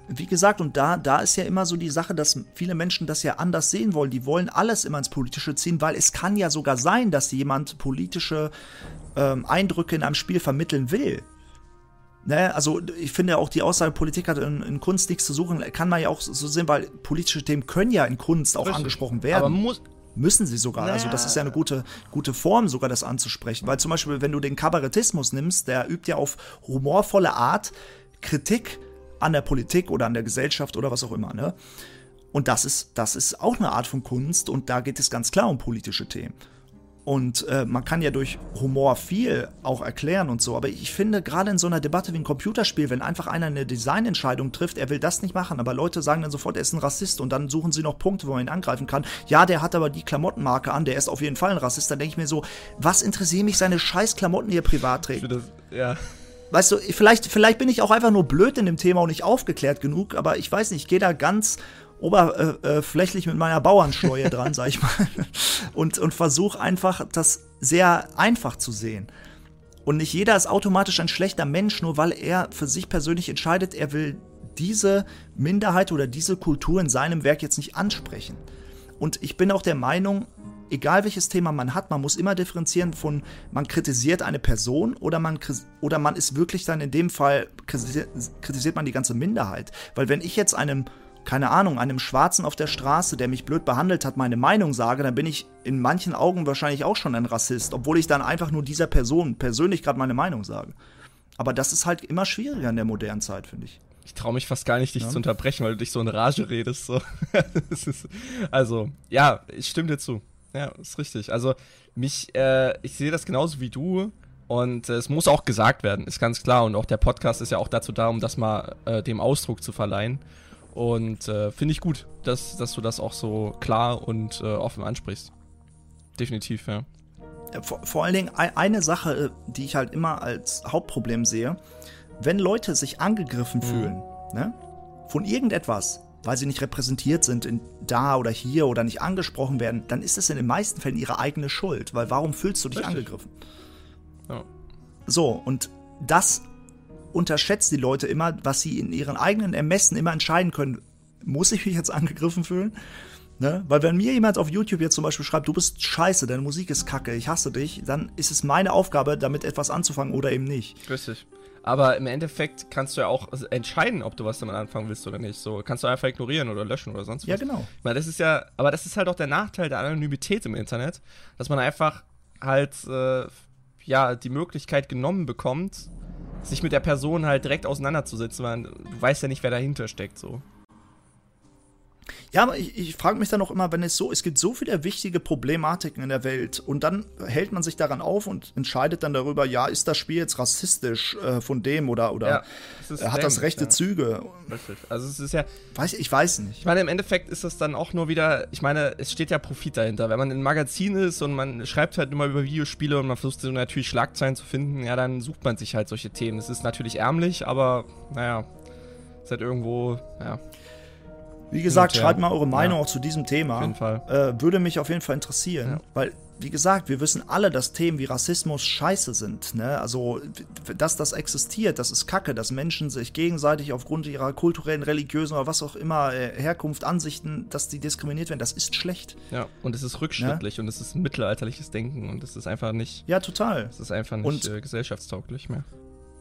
wie gesagt, und da, da ist ja immer so die Sache, dass viele Menschen das ja anders sehen wollen. Die wollen alles immer ins Politische ziehen, weil es kann ja sogar sein, dass jemand politische ähm, Eindrücke in einem Spiel vermitteln will. Ne? Also ich finde auch die Aussage, Politik hat in, in, Kunst nichts zu suchen, kann man ja auch so sehen, weil politische Themen können ja in Kunst auch Richtig. angesprochen werden. Aber muss, müssen sie sogar. Naja. Also das ist ja eine gute, gute Form, sogar das anzusprechen. Weil zum Beispiel, wenn du den Kabarettismus nimmst, der übt ja auf humorvolle Art Kritik an der Politik oder an der Gesellschaft oder was auch immer. Ne? Und das ist, das ist auch eine Art von Kunst und da geht es ganz klar um politische Themen. Und äh, man kann ja durch Humor viel auch erklären und so. Aber ich finde, gerade in so einer Debatte wie ein Computerspiel, wenn einfach einer eine Designentscheidung trifft, er will das nicht machen, aber Leute sagen dann sofort, er ist ein Rassist und dann suchen sie noch Punkte, wo man ihn angreifen kann. Ja, der hat aber die Klamottenmarke an, der ist auf jeden Fall ein Rassist. Dann denke ich mir so, was interessieren mich seine scheiß Klamotten, die er privat trägt? Das, ja weißt du, vielleicht, vielleicht bin ich auch einfach nur blöd in dem Thema und nicht aufgeklärt genug, aber ich weiß nicht, ich gehe da ganz oberflächlich mit meiner Bauernschleue dran, sag ich mal, und, und versuche einfach das sehr einfach zu sehen. Und nicht jeder ist automatisch ein schlechter Mensch, nur weil er für sich persönlich entscheidet, er will diese Minderheit oder diese Kultur in seinem Werk jetzt nicht ansprechen. Und ich bin auch der Meinung, egal welches Thema man hat, man muss immer differenzieren von, man kritisiert eine Person oder man, oder man ist wirklich dann in dem Fall, kritisiert man die ganze Minderheit. Weil wenn ich jetzt einem, keine Ahnung, einem Schwarzen auf der Straße, der mich blöd behandelt hat, meine Meinung sage, dann bin ich in manchen Augen wahrscheinlich auch schon ein Rassist, obwohl ich dann einfach nur dieser Person persönlich gerade meine Meinung sage. Aber das ist halt immer schwieriger in der modernen Zeit, finde ich. Ich traue mich fast gar nicht, dich ja. zu unterbrechen, weil du dich so in Rage redest. So. ist, also, ja, ich stimme dir zu. Ja, ist richtig. Also mich, äh, ich sehe das genauso wie du und äh, es muss auch gesagt werden, ist ganz klar. Und auch der Podcast ist ja auch dazu da, um das mal äh, dem Ausdruck zu verleihen. Und äh, finde ich gut, dass, dass du das auch so klar und äh, offen ansprichst. Definitiv, ja. Vor, vor allen Dingen eine Sache, die ich halt immer als Hauptproblem sehe, wenn Leute sich angegriffen mhm. fühlen, ne, von irgendetwas, weil sie nicht repräsentiert sind in da oder hier oder nicht angesprochen werden, dann ist es in den meisten Fällen ihre eigene Schuld, weil warum fühlst du dich Richtig. angegriffen? Ja. So, und das unterschätzt die Leute immer, was sie in ihren eigenen Ermessen immer entscheiden können. Muss ich mich jetzt angegriffen fühlen? Ne? Weil wenn mir jemand auf YouTube jetzt zum Beispiel schreibt, du bist scheiße, deine Musik ist kacke, ich hasse dich, dann ist es meine Aufgabe, damit etwas anzufangen oder eben nicht. Richtig. Aber im Endeffekt kannst du ja auch entscheiden, ob du was damit anfangen willst oder nicht. So kannst du einfach ignorieren oder löschen oder sonst was. Ja, genau. Ich meine, das ist ja, aber das ist halt auch der Nachteil der Anonymität im Internet, dass man einfach halt äh, ja die Möglichkeit genommen bekommt, sich mit der Person halt direkt auseinanderzusetzen, weil du weißt ja nicht, wer dahinter steckt, so. Ja, aber ich, ich frage mich dann auch immer, wenn es so, es gibt so viele wichtige Problematiken in der Welt und dann hält man sich daran auf und entscheidet dann darüber, ja, ist das Spiel jetzt rassistisch äh, von dem oder, oder Ja, hat das rechte ja. Züge? Also es ist ja, Weiß, ich weiß nicht. Ich meine, im Endeffekt ist das dann auch nur wieder, ich meine, es steht ja Profit dahinter. Wenn man ein Magazin ist und man schreibt halt immer über Videospiele und man versucht so natürlich Schlagzeilen zu finden, ja, dann sucht man sich halt solche Themen. Es ist natürlich ärmlich, aber naja, ist halt irgendwo, ja, Wie gesagt, her. schreibt mal eure Meinung Ja. auch zu diesem Thema. auf jeden Fall. Äh, würde mich auf jeden Fall interessieren, Ja. weil, wie gesagt, wir wissen alle, dass Themen wie Rassismus scheiße sind. Ne? Also, dass das existiert, das ist Kacke, dass Menschen sich gegenseitig aufgrund ihrer kulturellen, religiösen oder was auch immer äh, Herkunft, Ansichten, dass die diskriminiert werden, das ist schlecht. Ja, und es ist rückschrittlich und es ist mittelalterliches Denken und es ist einfach nicht, Ja, total. es ist einfach nicht Und- äh, gesellschaftstauglich mehr.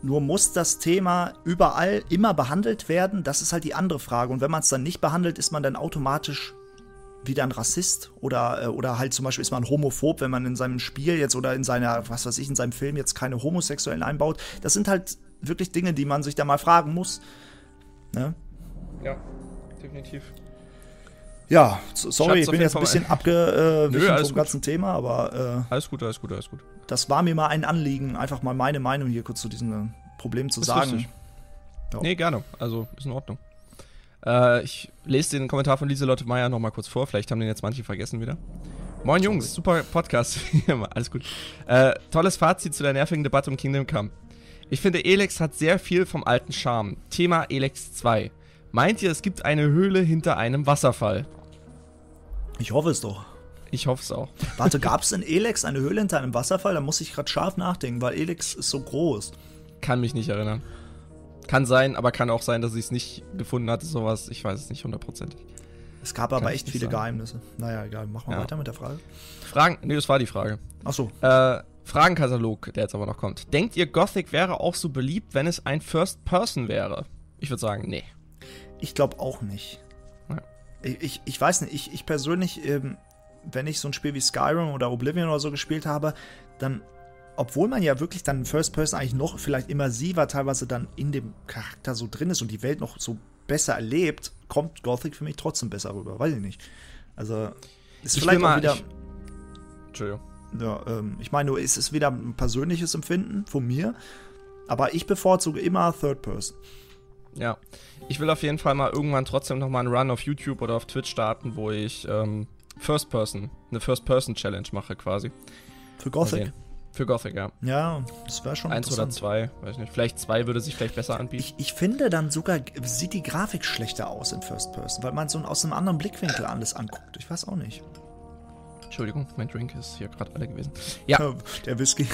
Nur muss das Thema überall immer behandelt werden? Das ist halt die andere Frage. Und wenn man es dann nicht behandelt, ist man dann automatisch wieder ein Rassist oder, äh, oder halt zum Beispiel ist man homophob, wenn man in seinem Spiel jetzt oder in seiner, was weiß ich, in seinem Film jetzt keine Homosexuellen einbaut. Das sind halt wirklich Dinge, die man sich da mal fragen muss. Ne? Ja, definitiv. Ja, so- sorry, Schatz, ich bin jetzt ein bisschen abgewichen alles vom gut. ganzen Thema, aber Alles gut, alles gut, alles gut. Das war mir mal ein Anliegen, einfach mal meine Meinung hier kurz zu diesem äh, Problem zu Ist sagen. richtig. Ja. Nee, gerne. Also, ist in Ordnung. Äh, ich lese den Kommentar von Lieselotte Meyer nochmal kurz vor. Vielleicht haben den jetzt manche vergessen wieder. Moin Jungs, super Podcast. Alles gut. Äh, tolles Fazit zu der nervigen Debatte um Kingdom Come. Ich finde, Elex hat sehr viel vom alten Charme. Thema Elex 2. Meint ihr, es gibt eine Höhle hinter einem Wasserfall? Ich hoffe es doch. Ich hoffe es auch. Warte, gab es in Elex eine Höhle hinter einem Wasserfall? Da muss ich gerade scharf nachdenken, weil Elex ist so groß. Kann mich nicht erinnern. Kann sein, aber kann auch sein, dass ich es nicht gefunden hatte, sowas. Ich weiß es nicht hundertprozentig. Es gab aber ich echt viele sagen. Geheimnisse. Naja, egal. Machen wir Ja. weiter mit der Frage. Fragen? Nee, das war die Frage. Achso. Äh, Fragenkatalog, der jetzt aber noch kommt. Denkt ihr, Gothic wäre auch so beliebt, wenn es ein First Person wäre? Ich würde sagen, nee. Ich glaube auch nicht. Ja. Ich, ich, ich weiß nicht, ich, ich persönlich, ähm, wenn ich so ein Spiel wie Skyrim oder Oblivion oder so gespielt habe, dann, obwohl man ja wirklich dann First Person eigentlich noch vielleicht immersiver teilweise dann in dem Charakter so drin ist und die Welt noch so besser erlebt, kommt Gothic für mich trotzdem besser rüber. Weiß ich nicht. Also, ist Ich vielleicht will auch mal- wieder. ich- Entschuldigung. Ja, ähm, ich meine, nur es ist wieder ein persönliches Empfinden von mir, aber ich bevorzuge immer Third Person. Ja. Ich will auf jeden Fall mal irgendwann trotzdem nochmal einen Run auf YouTube oder auf Twitch starten, wo ich ähm, First Person, eine First Person Challenge mache quasi. Für Gothic. Für Gothic, ja. Ja, das wäre schon Eins oder zwei, weiß ich nicht. Vielleicht zwei würde sich vielleicht besser anbieten. Ich, ich finde dann sogar, sieht die Grafik schlechter aus in First Person, weil man so aus einem anderen Blickwinkel alles anguckt. Ich weiß auch nicht. Entschuldigung, mein Drink ist hier gerade alle gewesen. Ja, Der Whisky.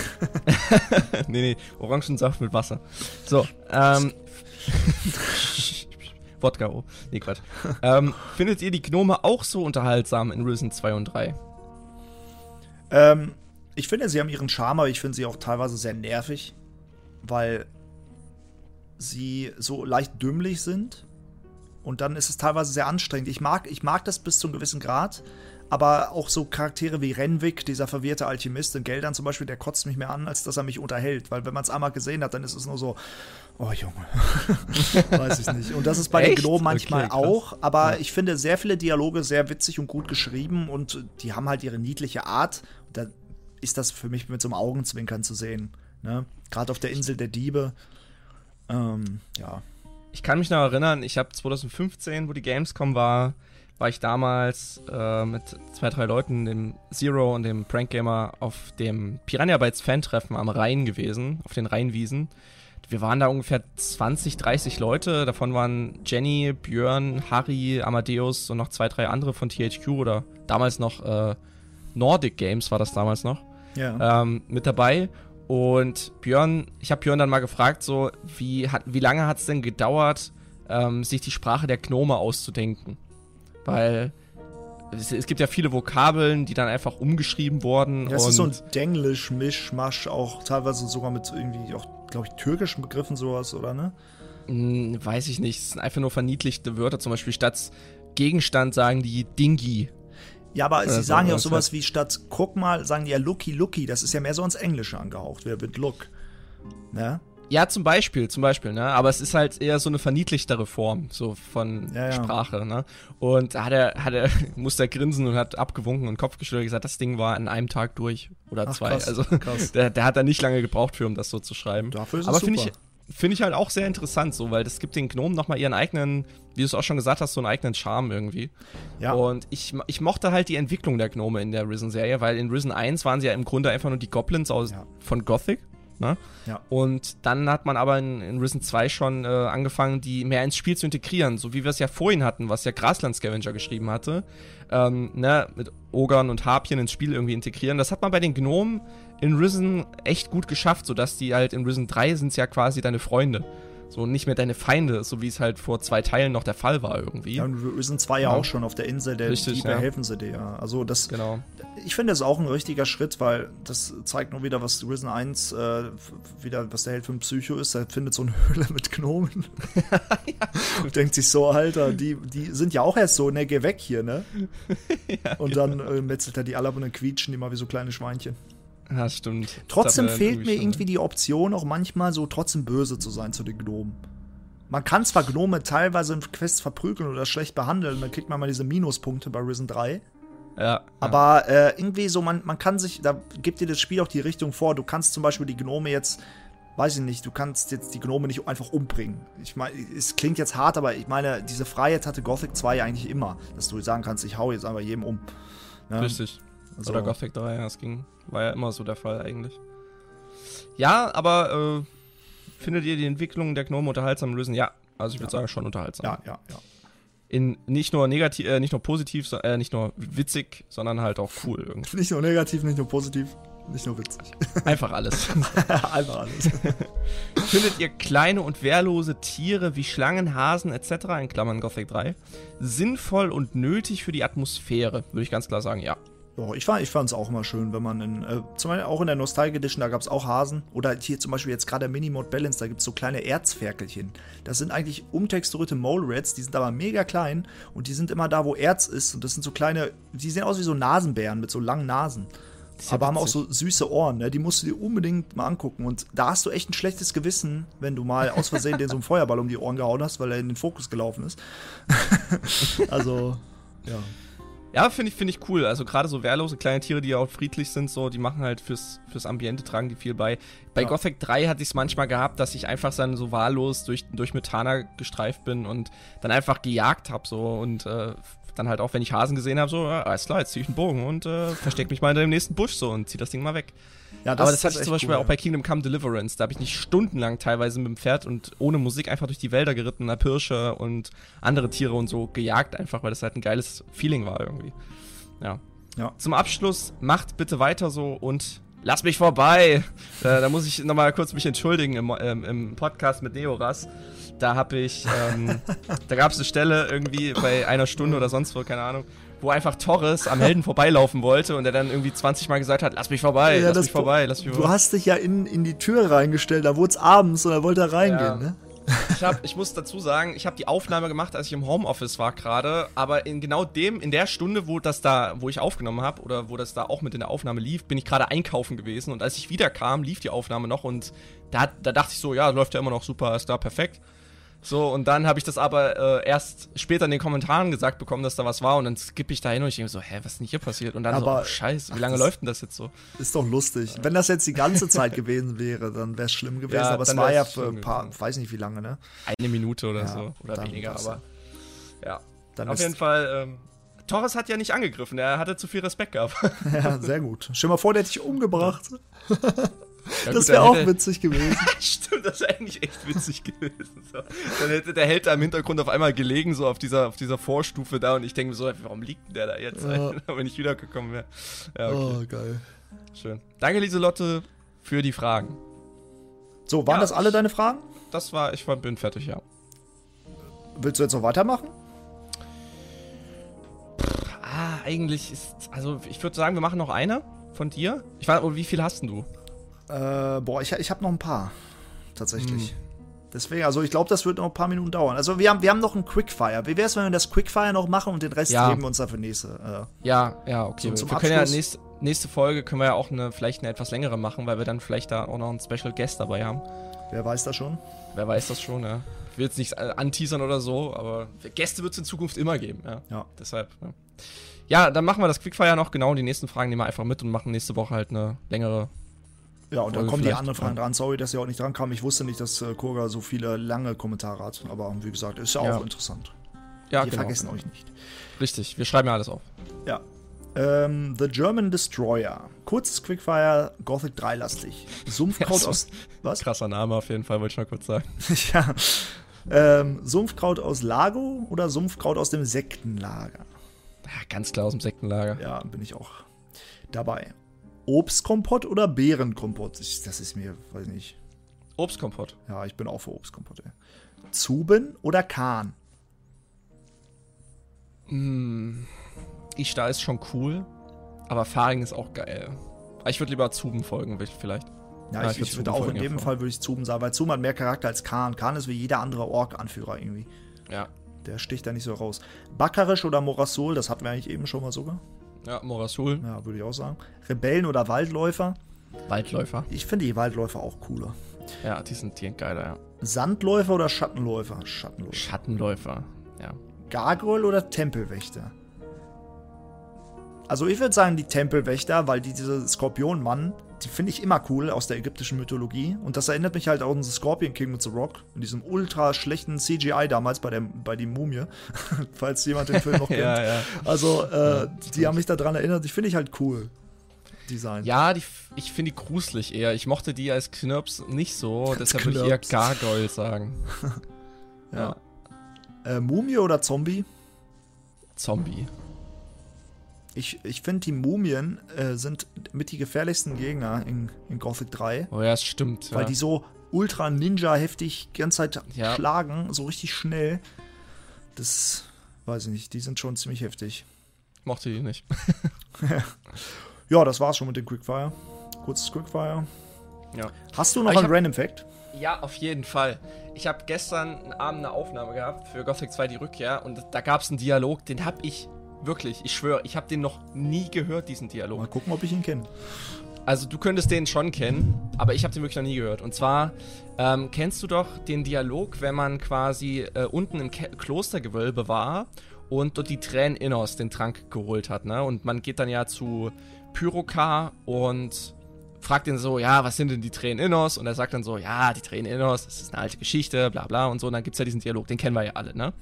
nee, nee, Orangensaft mit Wasser. So, ähm. Wodka, oh. Nee, Quatsch. ähm, findet ihr die Gnome auch so unterhaltsam in Risen 2 und 3? ähm, ich finde, sie haben ihren Charme, aber ich finde sie auch teilweise sehr nervig, weil sie so leicht dümmlich sind. Und dann ist es teilweise sehr anstrengend. Ich mag, ich mag das bis zu einem gewissen Grad, aber auch so Charaktere wie Renwick, dieser verwirrte Alchemist in Geldern zum Beispiel, der kotzt mich mehr an, als dass er mich unterhält. Weil wenn man es einmal gesehen hat, dann ist es nur so, oh Junge, weiß ich nicht. Und das ist bei den Echt? Gnomen manchmal Okay, auch, aber ich finde sehr viele Dialoge sehr witzig und gut geschrieben und die haben halt ihre niedliche Art. Da ist das für mich mit so einem Augenzwinkern zu sehen. Ne? Gerade auf der Insel der Diebe. Ähm, ja. Ich kann mich noch erinnern, ich habe 2015, wo die Gamescom war, war ich damals äh, mit zwei, drei Leuten, dem Zero und dem Prank Gamer, auf dem Piranha Bytes Fan-Treffen am Rhein gewesen, auf den Rheinwiesen. Wir waren da ungefähr 20, 30 Leute. Davon waren Jenny, Björn, Harry, Amadeus und noch zwei, drei andere von THQ oder damals noch äh, Nordic Games war das damals noch Ja. ähm, mit dabei. Und Björn, ich habe Björn dann mal gefragt, so, wie, hat, wie lange hat es denn gedauert, ähm, sich die Sprache der Gnome auszudenken? Weil es, es gibt ja viele Vokabeln, die dann einfach umgeschrieben wurden. ja, es ist so ein Denglisch, Mischmasch, auch teilweise sogar mit irgendwie auch, glaube ich, türkischen Begriffen sowas, oder ne? Hm, weiß ich nicht, es sind einfach nur verniedlichte Wörter. Zum Beispiel statt Gegenstand sagen die Dingi. Ja, aber Oder sie so, sagen ja auch sowas wie statt guck mal, sagen die ja looky looky. Das ist ja mehr so ins Englische angehaucht. Wer wird look? Ne? Ja, zum Beispiel, zum Beispiel, ne? Aber es ist halt eher so eine verniedlichtere Form, so von Ja, ja. Sprache, ne? Und da hat er, hat er, musste er grinsen und hat abgewunken und Kopf geschüttelt und gesagt, das Ding war an einem Tag durch oder Ach, zwei. krass, also krass. Der, der hat da nicht lange gebraucht für, um das so zu schreiben. Dafür ist Aber finde ich, finde ich halt auch sehr interessant, so, weil das gibt den Gnomen nochmal ihren eigenen, wie du es auch schon gesagt hast, so einen eigenen Charme irgendwie. Ja. Und ich, ich mochte halt die Entwicklung der Gnome in der Risen-Serie, weil in Risen 1 waren sie ja im Grunde einfach nur die Goblins aus, Ja. von Gothic. Ne? Ja. Und dann hat man aber in, in Risen 2 schon äh, angefangen, die mehr ins Spiel zu integrieren, so wie wir es ja vorhin hatten, was ja Grasland Scavenger geschrieben hatte. Ähm, ne, mit Ogern und Harpien ins Spiel irgendwie integrieren. Das hat man bei den Gnomen in Risen echt gut geschafft, sodass die halt in Risen 3 sind ja quasi deine Freunde. So nicht mehr deine Feinde, so wie es halt vor zwei Teilen noch der Fall war irgendwie. Ja, und sind zwei ja Ja. auch schon auf der Insel der Richtig, Diebe, ja. helfen sie dir. ja. Also das, Genau. ich finde das auch ein richtiger Schritt, weil das zeigt nur wieder, was Risen 1 äh, wieder, was der Held für ein Psycho ist. Er findet so eine Höhle mit Gnomen. und denkt sich so, Alter, die, die sind ja auch erst so, ne, geh weg hier, ne? und dann äh, metzelt er die alle ab und dann quietschen die mal wie so kleine Schweinchen. Ja, stimmt. Trotzdem fehlt mir schon- irgendwie die Option, auch manchmal so trotzdem böse zu sein zu den Gnomen. Man kann zwar Gnome teilweise in Quests verprügeln oder schlecht behandeln, dann kriegt man mal diese Minuspunkte bei Risen 3. Ja, ja. Aber äh, irgendwie so, man, man kann sich, da gibt dir das Spiel auch die Richtung vor. Du kannst zum Beispiel die Gnome jetzt, weiß ich nicht, du kannst jetzt die Gnome nicht einfach umbringen. Ich meine, es klingt jetzt hart, aber ich meine, diese Freiheit hatte Gothic 2 eigentlich immer, dass du sagen kannst, ich hau jetzt einfach jedem um. Ne? Richtig. Also- Oder Gothic 3, ja, das ging. War ja immer so der Fall eigentlich. Ja, aber äh, findet ihr die Entwicklung der Gnome unterhaltsam lösen? Ja. Also ich würde sagen, schon unterhaltsam. Ja, ja, ja. In nicht nur negativ, äh, nicht nur positiv, so, äh, nicht nur witzig, sondern halt auch cool irgendwie. Nicht nur negativ, nicht nur positiv, nicht nur witzig. Einfach alles. einfach alles. Findet ihr kleine und wehrlose Tiere wie Schlangen, Hasen etc. in Klammern Gothic 3 sinnvoll und nötig für die Atmosphäre? Würde ich ganz klar sagen, ja. So, ich fand es auch immer schön, wenn man in, äh, zum Beispiel auch in der Nostalgic Edition, da gab es auch Hasen. Oder hier zum Beispiel jetzt gerade der Minimode Balance, da gibt es so kleine Erzferkelchen. Das sind eigentlich umtexturierte Mole Rats, die sind aber mega klein und die sind immer da, wo Erz ist. Und das sind so kleine, die sehen aus wie so Nasenbären mit so langen Nasen. ja aber haben auch witzig. so süße Ohren, ne? die musst du dir unbedingt mal angucken. Und da hast du echt ein schlechtes Gewissen, wenn du mal aus Versehen den so einen Feuerball um die Ohren gehauen hast, weil er in den Fokus gelaufen ist. also, ja. Ja, finde ich, finde ich cool. Also gerade so wehrlose kleine Tiere, die ja auch friedlich sind, so, die machen halt fürs, fürs Ambiente, tragen die viel bei. Bei Ja. Gothic 3 hatte ich es manchmal gehabt, dass ich einfach dann so wahllos durch, durch Metana gestreift bin und dann einfach gejagt habe so und äh, dann halt auch, wenn ich Hasen gesehen habe, so, ja, alles klar, jetzt zieh ich einen Bogen und äh, versteck mich mal hinter dem nächsten Busch so und zieh das Ding mal weg. Ja Aber das hatte ich zum Beispiel cool, auch bei Kingdom Come Deliverance. Da habe ich nicht stundenlang teilweise mit dem Pferd und ohne Musik einfach durch die Wälder geritten, hab Hirsche und andere Tiere und so gejagt, einfach weil das halt ein geiles Feeling war irgendwie. Ja. Ja. Zum Abschluss, macht bitte weiter so und lasst mich vorbei. Da, da muss ich nochmal kurz mich entschuldigen im, ähm, im Podcast mit Neoras. Da habe ich, ähm, da gab es eine Stelle irgendwie bei einer Stunde oder sonst wo, keine Ahnung, wo einfach Torres am Helden vorbeilaufen wollte und er dann irgendwie 20 Mal gesagt hat, lass mich vorbei, Ja, lass das- mich vorbei, lass mich Du vorbei. hast dich ja in, in die Tür reingestellt, da wurde es abends und da wollte er reingehen, Ja. ne? Ich, hab, ich muss dazu sagen, ich habe die Aufnahme gemacht, als ich im Homeoffice war gerade, aber in genau dem, in der Stunde, wo das da, wo ich aufgenommen habe oder wo das da auch mit in der Aufnahme lief, bin ich gerade einkaufen gewesen und als ich wiederkam, lief die Aufnahme noch und da, da dachte ich so, ja, läuft ja immer noch super, ist da perfekt. So, und dann habe ich das aber äh, erst später in den Kommentaren gesagt bekommen, dass da was war und dann skippe ich da hin und ich denke so, hä, was ist denn hier passiert? Und dann Aber- so, oh, scheiße, wie ach, lange das- läuft denn das jetzt so? Ist doch lustig. Wenn das jetzt die ganze Zeit gewesen wäre, dann wäre es schlimm gewesen. Ja, aber es war ja für ein paar, gewesen. weiß nicht wie lange, ne? Eine Minute oder Ja, so, oder weniger, aber ja. Dann Auf jeden Fall, ähm, Torres hat ja nicht angegriffen, er hatte zu viel Respekt gehabt. Ja, sehr gut. Stell mal vor, der hätte dich umgebracht. Ja, das wäre auch hätte- witzig gewesen. Stimmt, das wäre eigentlich echt witzig gewesen. So. Dann hätte der Held da im Hintergrund auf einmal gelegen, so auf dieser, auf dieser Vorstufe da und ich denke mir so, warum liegt denn der da jetzt, Ja. wenn ich wiedergekommen wäre. Ja, okay, Oh, geil. schön. Danke, Lieselotte, für die Fragen. So, waren Ja, das alle deine Fragen? Das war, ich war, bin fertig, ja. Willst du jetzt noch weitermachen? Ah, eigentlich ist, also ich würde sagen, wir machen noch eine von dir. Ich weiß, oh, wie viel hast denn du? Äh, boah, ich, ich habe noch ein paar. Tatsächlich. Hm. Deswegen, also ich glaube, das wird noch ein paar Minuten dauern. Also wir haben, wir haben noch ein Quickfire. Wie wäre es, wenn wir das Quickfire noch machen und den Rest Ja. heben wir uns dann für nächste? Äh, Ja, ja, okay. So, wir können ja Abschluss- nächst, nächste Folge können wir ja auch eine, vielleicht eine etwas längere machen, weil wir dann vielleicht da auch noch einen Special Guest dabei haben. Wer weiß das schon? Wer weiß das schon, ja. Ich will jetzt nicht äh, anteasern oder so, aber Gäste wird es in Zukunft immer geben, ja. Ja. Deshalb, ja. Ja, dann machen wir das Quickfire noch genau. Die nächsten Fragen nehmen wir einfach mit und machen nächste Woche halt eine längere. Ja, und dann kommen die anderen Fragen dran. Sorry, dass ihr auch nicht dran kam. Ich wusste nicht, dass äh, Kurga so viele lange Kommentare hat. Aber wie gesagt, ist ja auch Ja. interessant. Ja, Wir genau. vergessen euch nicht. Richtig, wir schreiben ja alles auf. Ja. Ähm, The German Destroyer. Kurzes Quickfire, Gothic 3 lastig. Sumpfkraut aus. Was? Krasser Name auf jeden Fall, wollte ich mal kurz sagen. ja. Ähm, Sumpfkraut aus Lago oder Sumpfkraut aus dem Sektenlager? Ja, ganz klar aus dem Sektenlager. Ja, bin ich auch dabei. Obstkompott oder Beerenkompott? Ich, das ist mir, weiß nicht. Obstkompott. Ja, ich bin auch für Obstkompott. Ey. Zuben oder Kahn? Ishtar ist schon cool, aber Faring ist auch geil. Ich würde lieber Zuben folgen, vielleicht. Ja, Ja, ich, ich würd ich würde auch in dem Fall würde ich Zuben sagen, weil Zuben hat mehr Charakter als Kahn. Kahn ist wie jeder andere Ork-Anführer irgendwie. Ja. Der sticht da nicht so raus. Bakkarisch oder Morasol, das hatten wir eigentlich eben schon mal sogar. Ja, Morasul. Ja, würde ich auch sagen. Rebellen oder Waldläufer. Waldläufer. Ich finde die Waldläufer auch cooler. Ja, die sind, die sind geiler, ja. Sandläufer oder Schattenläufer? Schattenläufer. Schattenläufer. Ja. Gargoyle oder Tempelwächter? Also ich würde sagen die Tempelwächter, weil die, diese Skorpionmann, die finde ich immer cool aus der ägyptischen Mythologie. Und das erinnert mich halt auch an den Scorpion King mit The Rock. In diesem ultra schlechten CGI damals bei der bei die Mumie. Falls jemand den Film noch kennt. Ja, ja. Also, äh, die haben mich daran erinnert. Die finde ich halt cool. Design. Ja, die, ich finde die gruselig eher. Ich mochte die als Knirps nicht so, deshalb würde ich eher. Gargoyle sagen. Ja. Äh, Mumie oder Zombie? Zombie. Ich, ich finde, die Mumien äh, sind mit die gefährlichsten Gegner in, in Gothic 3. Oh ja, es stimmt. Weil ja. die so ultra ninja heftig die ganze Zeit Ja. schlagen, so richtig schnell. Das weiß ich nicht, die sind schon ziemlich heftig. mochte die nicht. Ja, das war's schon mit dem Quickfire. Kurzes Quickfire. Ja. Hast du noch ich einen hab- Random Fact? Ja, auf jeden Fall. Ich habe gestern Abend eine Aufnahme gehabt für Gothic 2 die Rückkehr und da gab es einen Dialog, den habe ich wirklich, ich schwöre, ich habe den noch nie gehört, diesen Dialog. Mal gucken, ob ich ihn kenne. Also du könntest den schon kennen, aber ich habe den wirklich noch nie gehört. Und zwar ähm, kennst du doch den Dialog, wenn man quasi äh, unten im Ke Klostergewölbe war und dort die Tränen Innos den Trank geholt hat, ne? Und man geht dann ja zu Pyrokar und fragt ihn so, ja, was sind denn die Tränen Innos? Und er sagt dann so, ja, die Tränen Innos, das ist eine alte Geschichte, bla bla und so. Und dann gibt's ja diesen Dialog, den kennen wir ja alle, ne?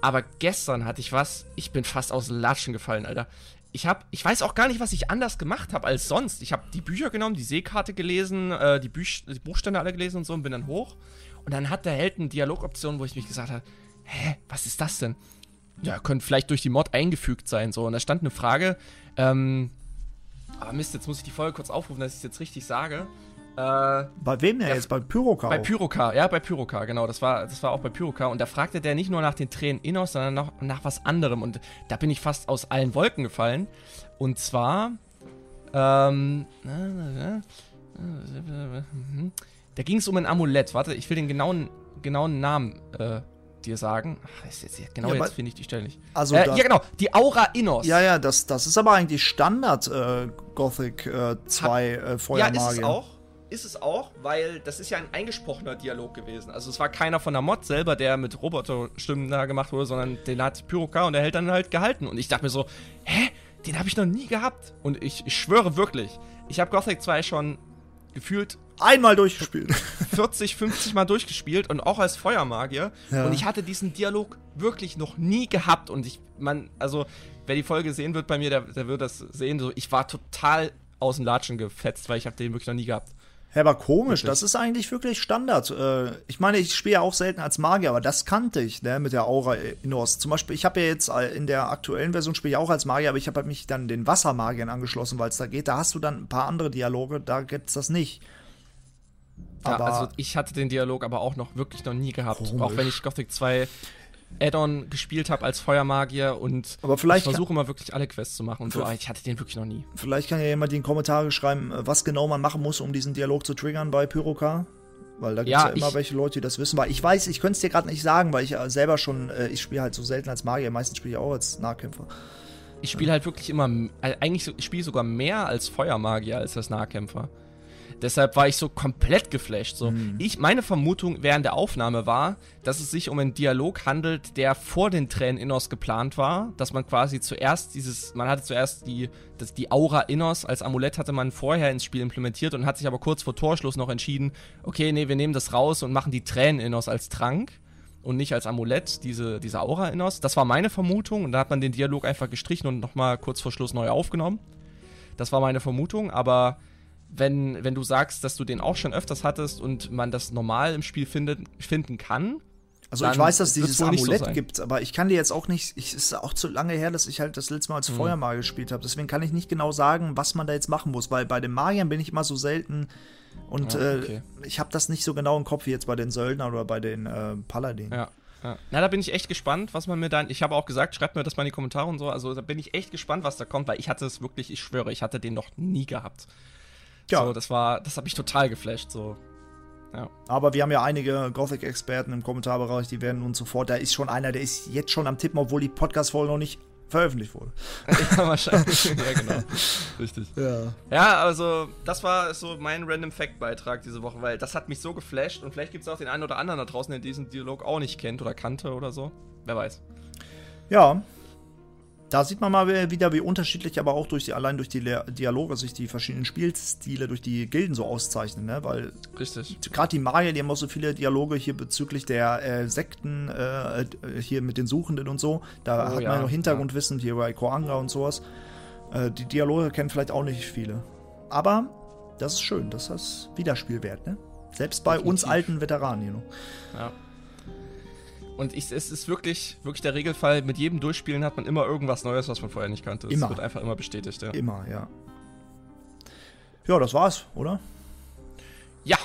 Aber gestern hatte ich was, ich bin fast aus Latschen gefallen, Alter. Ich hab, ich weiß auch gar nicht, was ich anders gemacht habe als sonst. Ich habe die Bücher genommen, die Seekarte gelesen, äh, die, Büch die Buchstände alle gelesen und so und bin dann hoch. Und dann hat der Held eine Dialogoption, wo ich mich gesagt habe, hä, was ist das denn? Ja, könnte vielleicht durch die Mod eingefügt sein, so. Und da stand eine Frage, ähm, aber Mist, jetzt muss ich die Folge kurz aufrufen, dass ich es jetzt richtig sage. Äh, Bei wem denn Ja, jetzt? Bei Pyrokau? bei Pyrokar, ja, bei Pyrokar, genau. Das war, das war auch bei Pyrokar. Und da fragte der nicht nur nach den Tränen Innos, sondern noch nach was anderem. Und da bin ich fast aus allen Wolken gefallen. Und zwar, ähm, da ging es um ein Amulett. Warte, ich will den genauen, genauen Namen äh, dir sagen. Ach, ist jetzt, genau Ja, jetzt finde ich die Stelle nicht. Also äh, ja, genau, die Aura Innos. Ja, ja, das, das ist aber eigentlich Standard äh, Gothic äh, 2 äh, Ja, Feuermagier. ist es auch. Ist es auch, weil das ist ja ein eingesprochener Dialog gewesen. Also es war keiner von der Mod selber, der mit Roboterstimmen da gemacht wurde, sondern den hat Pyroka und der hält dann halt gehalten. Und ich dachte mir so, hä? Den habe ich noch nie gehabt. Und ich, ich schwöre wirklich, ich habe Gothic 2 schon gefühlt Einmal durchgespielt. 40, 50 Mal durchgespielt und auch als Feuermagier. Ja. Und ich hatte diesen Dialog wirklich noch nie gehabt. Und ich, man, also, wer die Folge sehen wird bei mir, der, der wird das sehen. So, ich war total aus dem Latschen gefetzt, weil ich habe den wirklich noch nie gehabt. Ja, aber komisch, das ist eigentlich wirklich Standard. Äh, ich meine, ich spiele ja auch selten als Magier, aber das kannte ich, ne, mit der Aura Innos. Zum Beispiel, ich habe ja jetzt äh, in der aktuellen Version spiele ich auch als Magier, aber ich habe mich dann den Wassermagiern angeschlossen, weil es da geht. Da hast du dann ein paar andere Dialoge, da gibt's das nicht. Ja, Aber also ich hatte den Dialog aber auch noch wirklich noch nie gehabt. Komisch. Auch wenn ich Gothic 2 Add-on gespielt habe als Feuermagier und Aber vielleicht ich versuche immer wirklich alle Quests zu machen und so, aber ich hatte den wirklich noch nie. vielleicht kann ja jemand in die Kommentare schreiben, äh, was genau man machen muss, um diesen Dialog zu triggern bei Pyroka. Weil da gibt es ja, Ja, immer welche Leute, die das wissen. Weil ich weiß, ich könnte es dir gerade nicht sagen, weil ich äh, selber schon, äh, ich spiele halt so selten als Magier, meistens spiele ich auch als Nahkämpfer. ich spiele halt wirklich immer, eigentlich spiele sogar mehr als Feuermagier als als Nahkämpfer. Deshalb war ich so komplett geflasht. So. Mhm. Ich, meine Vermutung während der Aufnahme war, dass es sich um einen Dialog handelt, der vor den Tränen Innos geplant war. Dass man quasi zuerst dieses, man hatte zuerst die, das, die Aura Innos als Amulett hatte man vorher ins Spiel implementiert und hat sich aber kurz vor Torschluss noch entschieden, okay, nee, wir nehmen das raus und machen die Tränen Innos als Trank und nicht als Amulett, diese, diese Aura Innos. Das war meine Vermutung und da hat man den Dialog einfach gestrichen und nochmal kurz vor Schluss neu aufgenommen. Das war meine Vermutung, aber wenn, wenn du sagst, dass du den auch schon öfters hattest und man das normal im Spiel findet, finden kann. Also ich weiß, dass es dieses Amulett so gibt, aber ich kann dir jetzt auch nicht, es ist auch zu lange her, dass ich halt das letzte Mal als mhm. Feuermagier gespielt habe. Deswegen kann ich nicht genau sagen, was man da jetzt machen muss, weil bei den Magiern bin ich immer so selten und ja, okay. äh, ich habe das nicht so genau im Kopf wie jetzt bei den Söldnern oder bei den äh, Paladinen. Ja. Ja. Na, da bin ich echt gespannt, was man mir dann. Ich habe auch gesagt, schreibt mir das mal in die Kommentare und so. Also da bin ich echt gespannt, was da kommt, weil ich hatte es wirklich, ich schwöre, ich hatte den noch nie gehabt. Ja. So, das war, das hat mich total geflasht. So. Ja. Aber wir haben ja einige Gothic-Experten im Kommentarbereich, die werden uns sofort. Da ist schon einer, der ist jetzt schon am Tippen, obwohl die Podcast-Folge noch nicht veröffentlicht wurde. ja, wahrscheinlich. ja, genau. Richtig. Ja. ja, also das war so mein Random Fact-Beitrag diese Woche, weil das hat mich so geflasht und vielleicht gibt es auch den einen oder anderen da draußen, der diesen Dialog auch nicht kennt oder kannte oder so. Wer weiß. Ja, da sieht man mal wieder, wie unterschiedlich aber auch durch die, allein durch die Dialoge sich die verschiedenen Spielstile durch die Gilden so auszeichnen, ne? Weil gerade die Magier, die haben auch so viele Dialoge hier bezüglich der äh, Sekten, äh, hier mit den Suchenden und so. Da oh, hat man ja noch Hintergrundwissen ja. hier bei Koanga und sowas. Äh, die Dialoge kennen vielleicht auch nicht viele. Aber das ist schön, das ist Wiederspielwert, ne? Selbst bei Definitiv. uns alten Veteranen, you know. Ja. Und ich, es ist wirklich, wirklich der Regelfall, mit jedem Durchspielen hat man immer irgendwas Neues, was man vorher nicht kannte. Es wird einfach immer bestätigt, ja. Immer, ja. Ja, das war's, oder? Ja.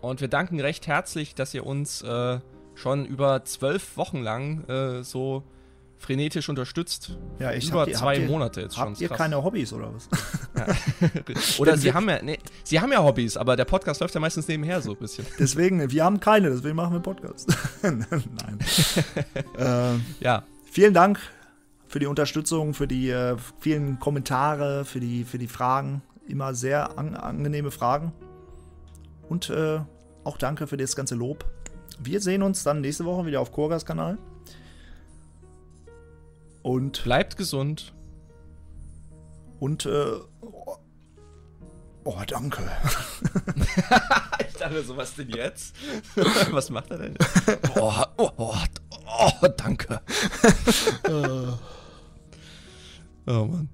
Und wir danken recht herzlich, dass ihr uns äh, schon über zwölf Wochen lang äh, so frenetisch unterstützt. Ja, ich über die, zwei ihr, Monate jetzt schon. Habt ihr krass. keine Hobbys oder was? Ja. oder sie haben ja, nee, sie haben ja Hobbys, aber der Podcast läuft ja meistens nebenher so ein bisschen. Deswegen, wir haben keine, deswegen machen wir Podcast. Nein. äh, ja. Vielen Dank für die Unterstützung, für die äh, vielen Kommentare, für die, für die Fragen. Immer sehr an, angenehme Fragen. Und äh, auch danke für das ganze Lob. Wir sehen uns dann nächste Woche wieder auf Kurgas Kanal. Und bleibt gesund. Und äh, oh, oh danke. ich dachte so, was denn jetzt? was macht er denn? oh, oh, oh, oh danke. oh Mann.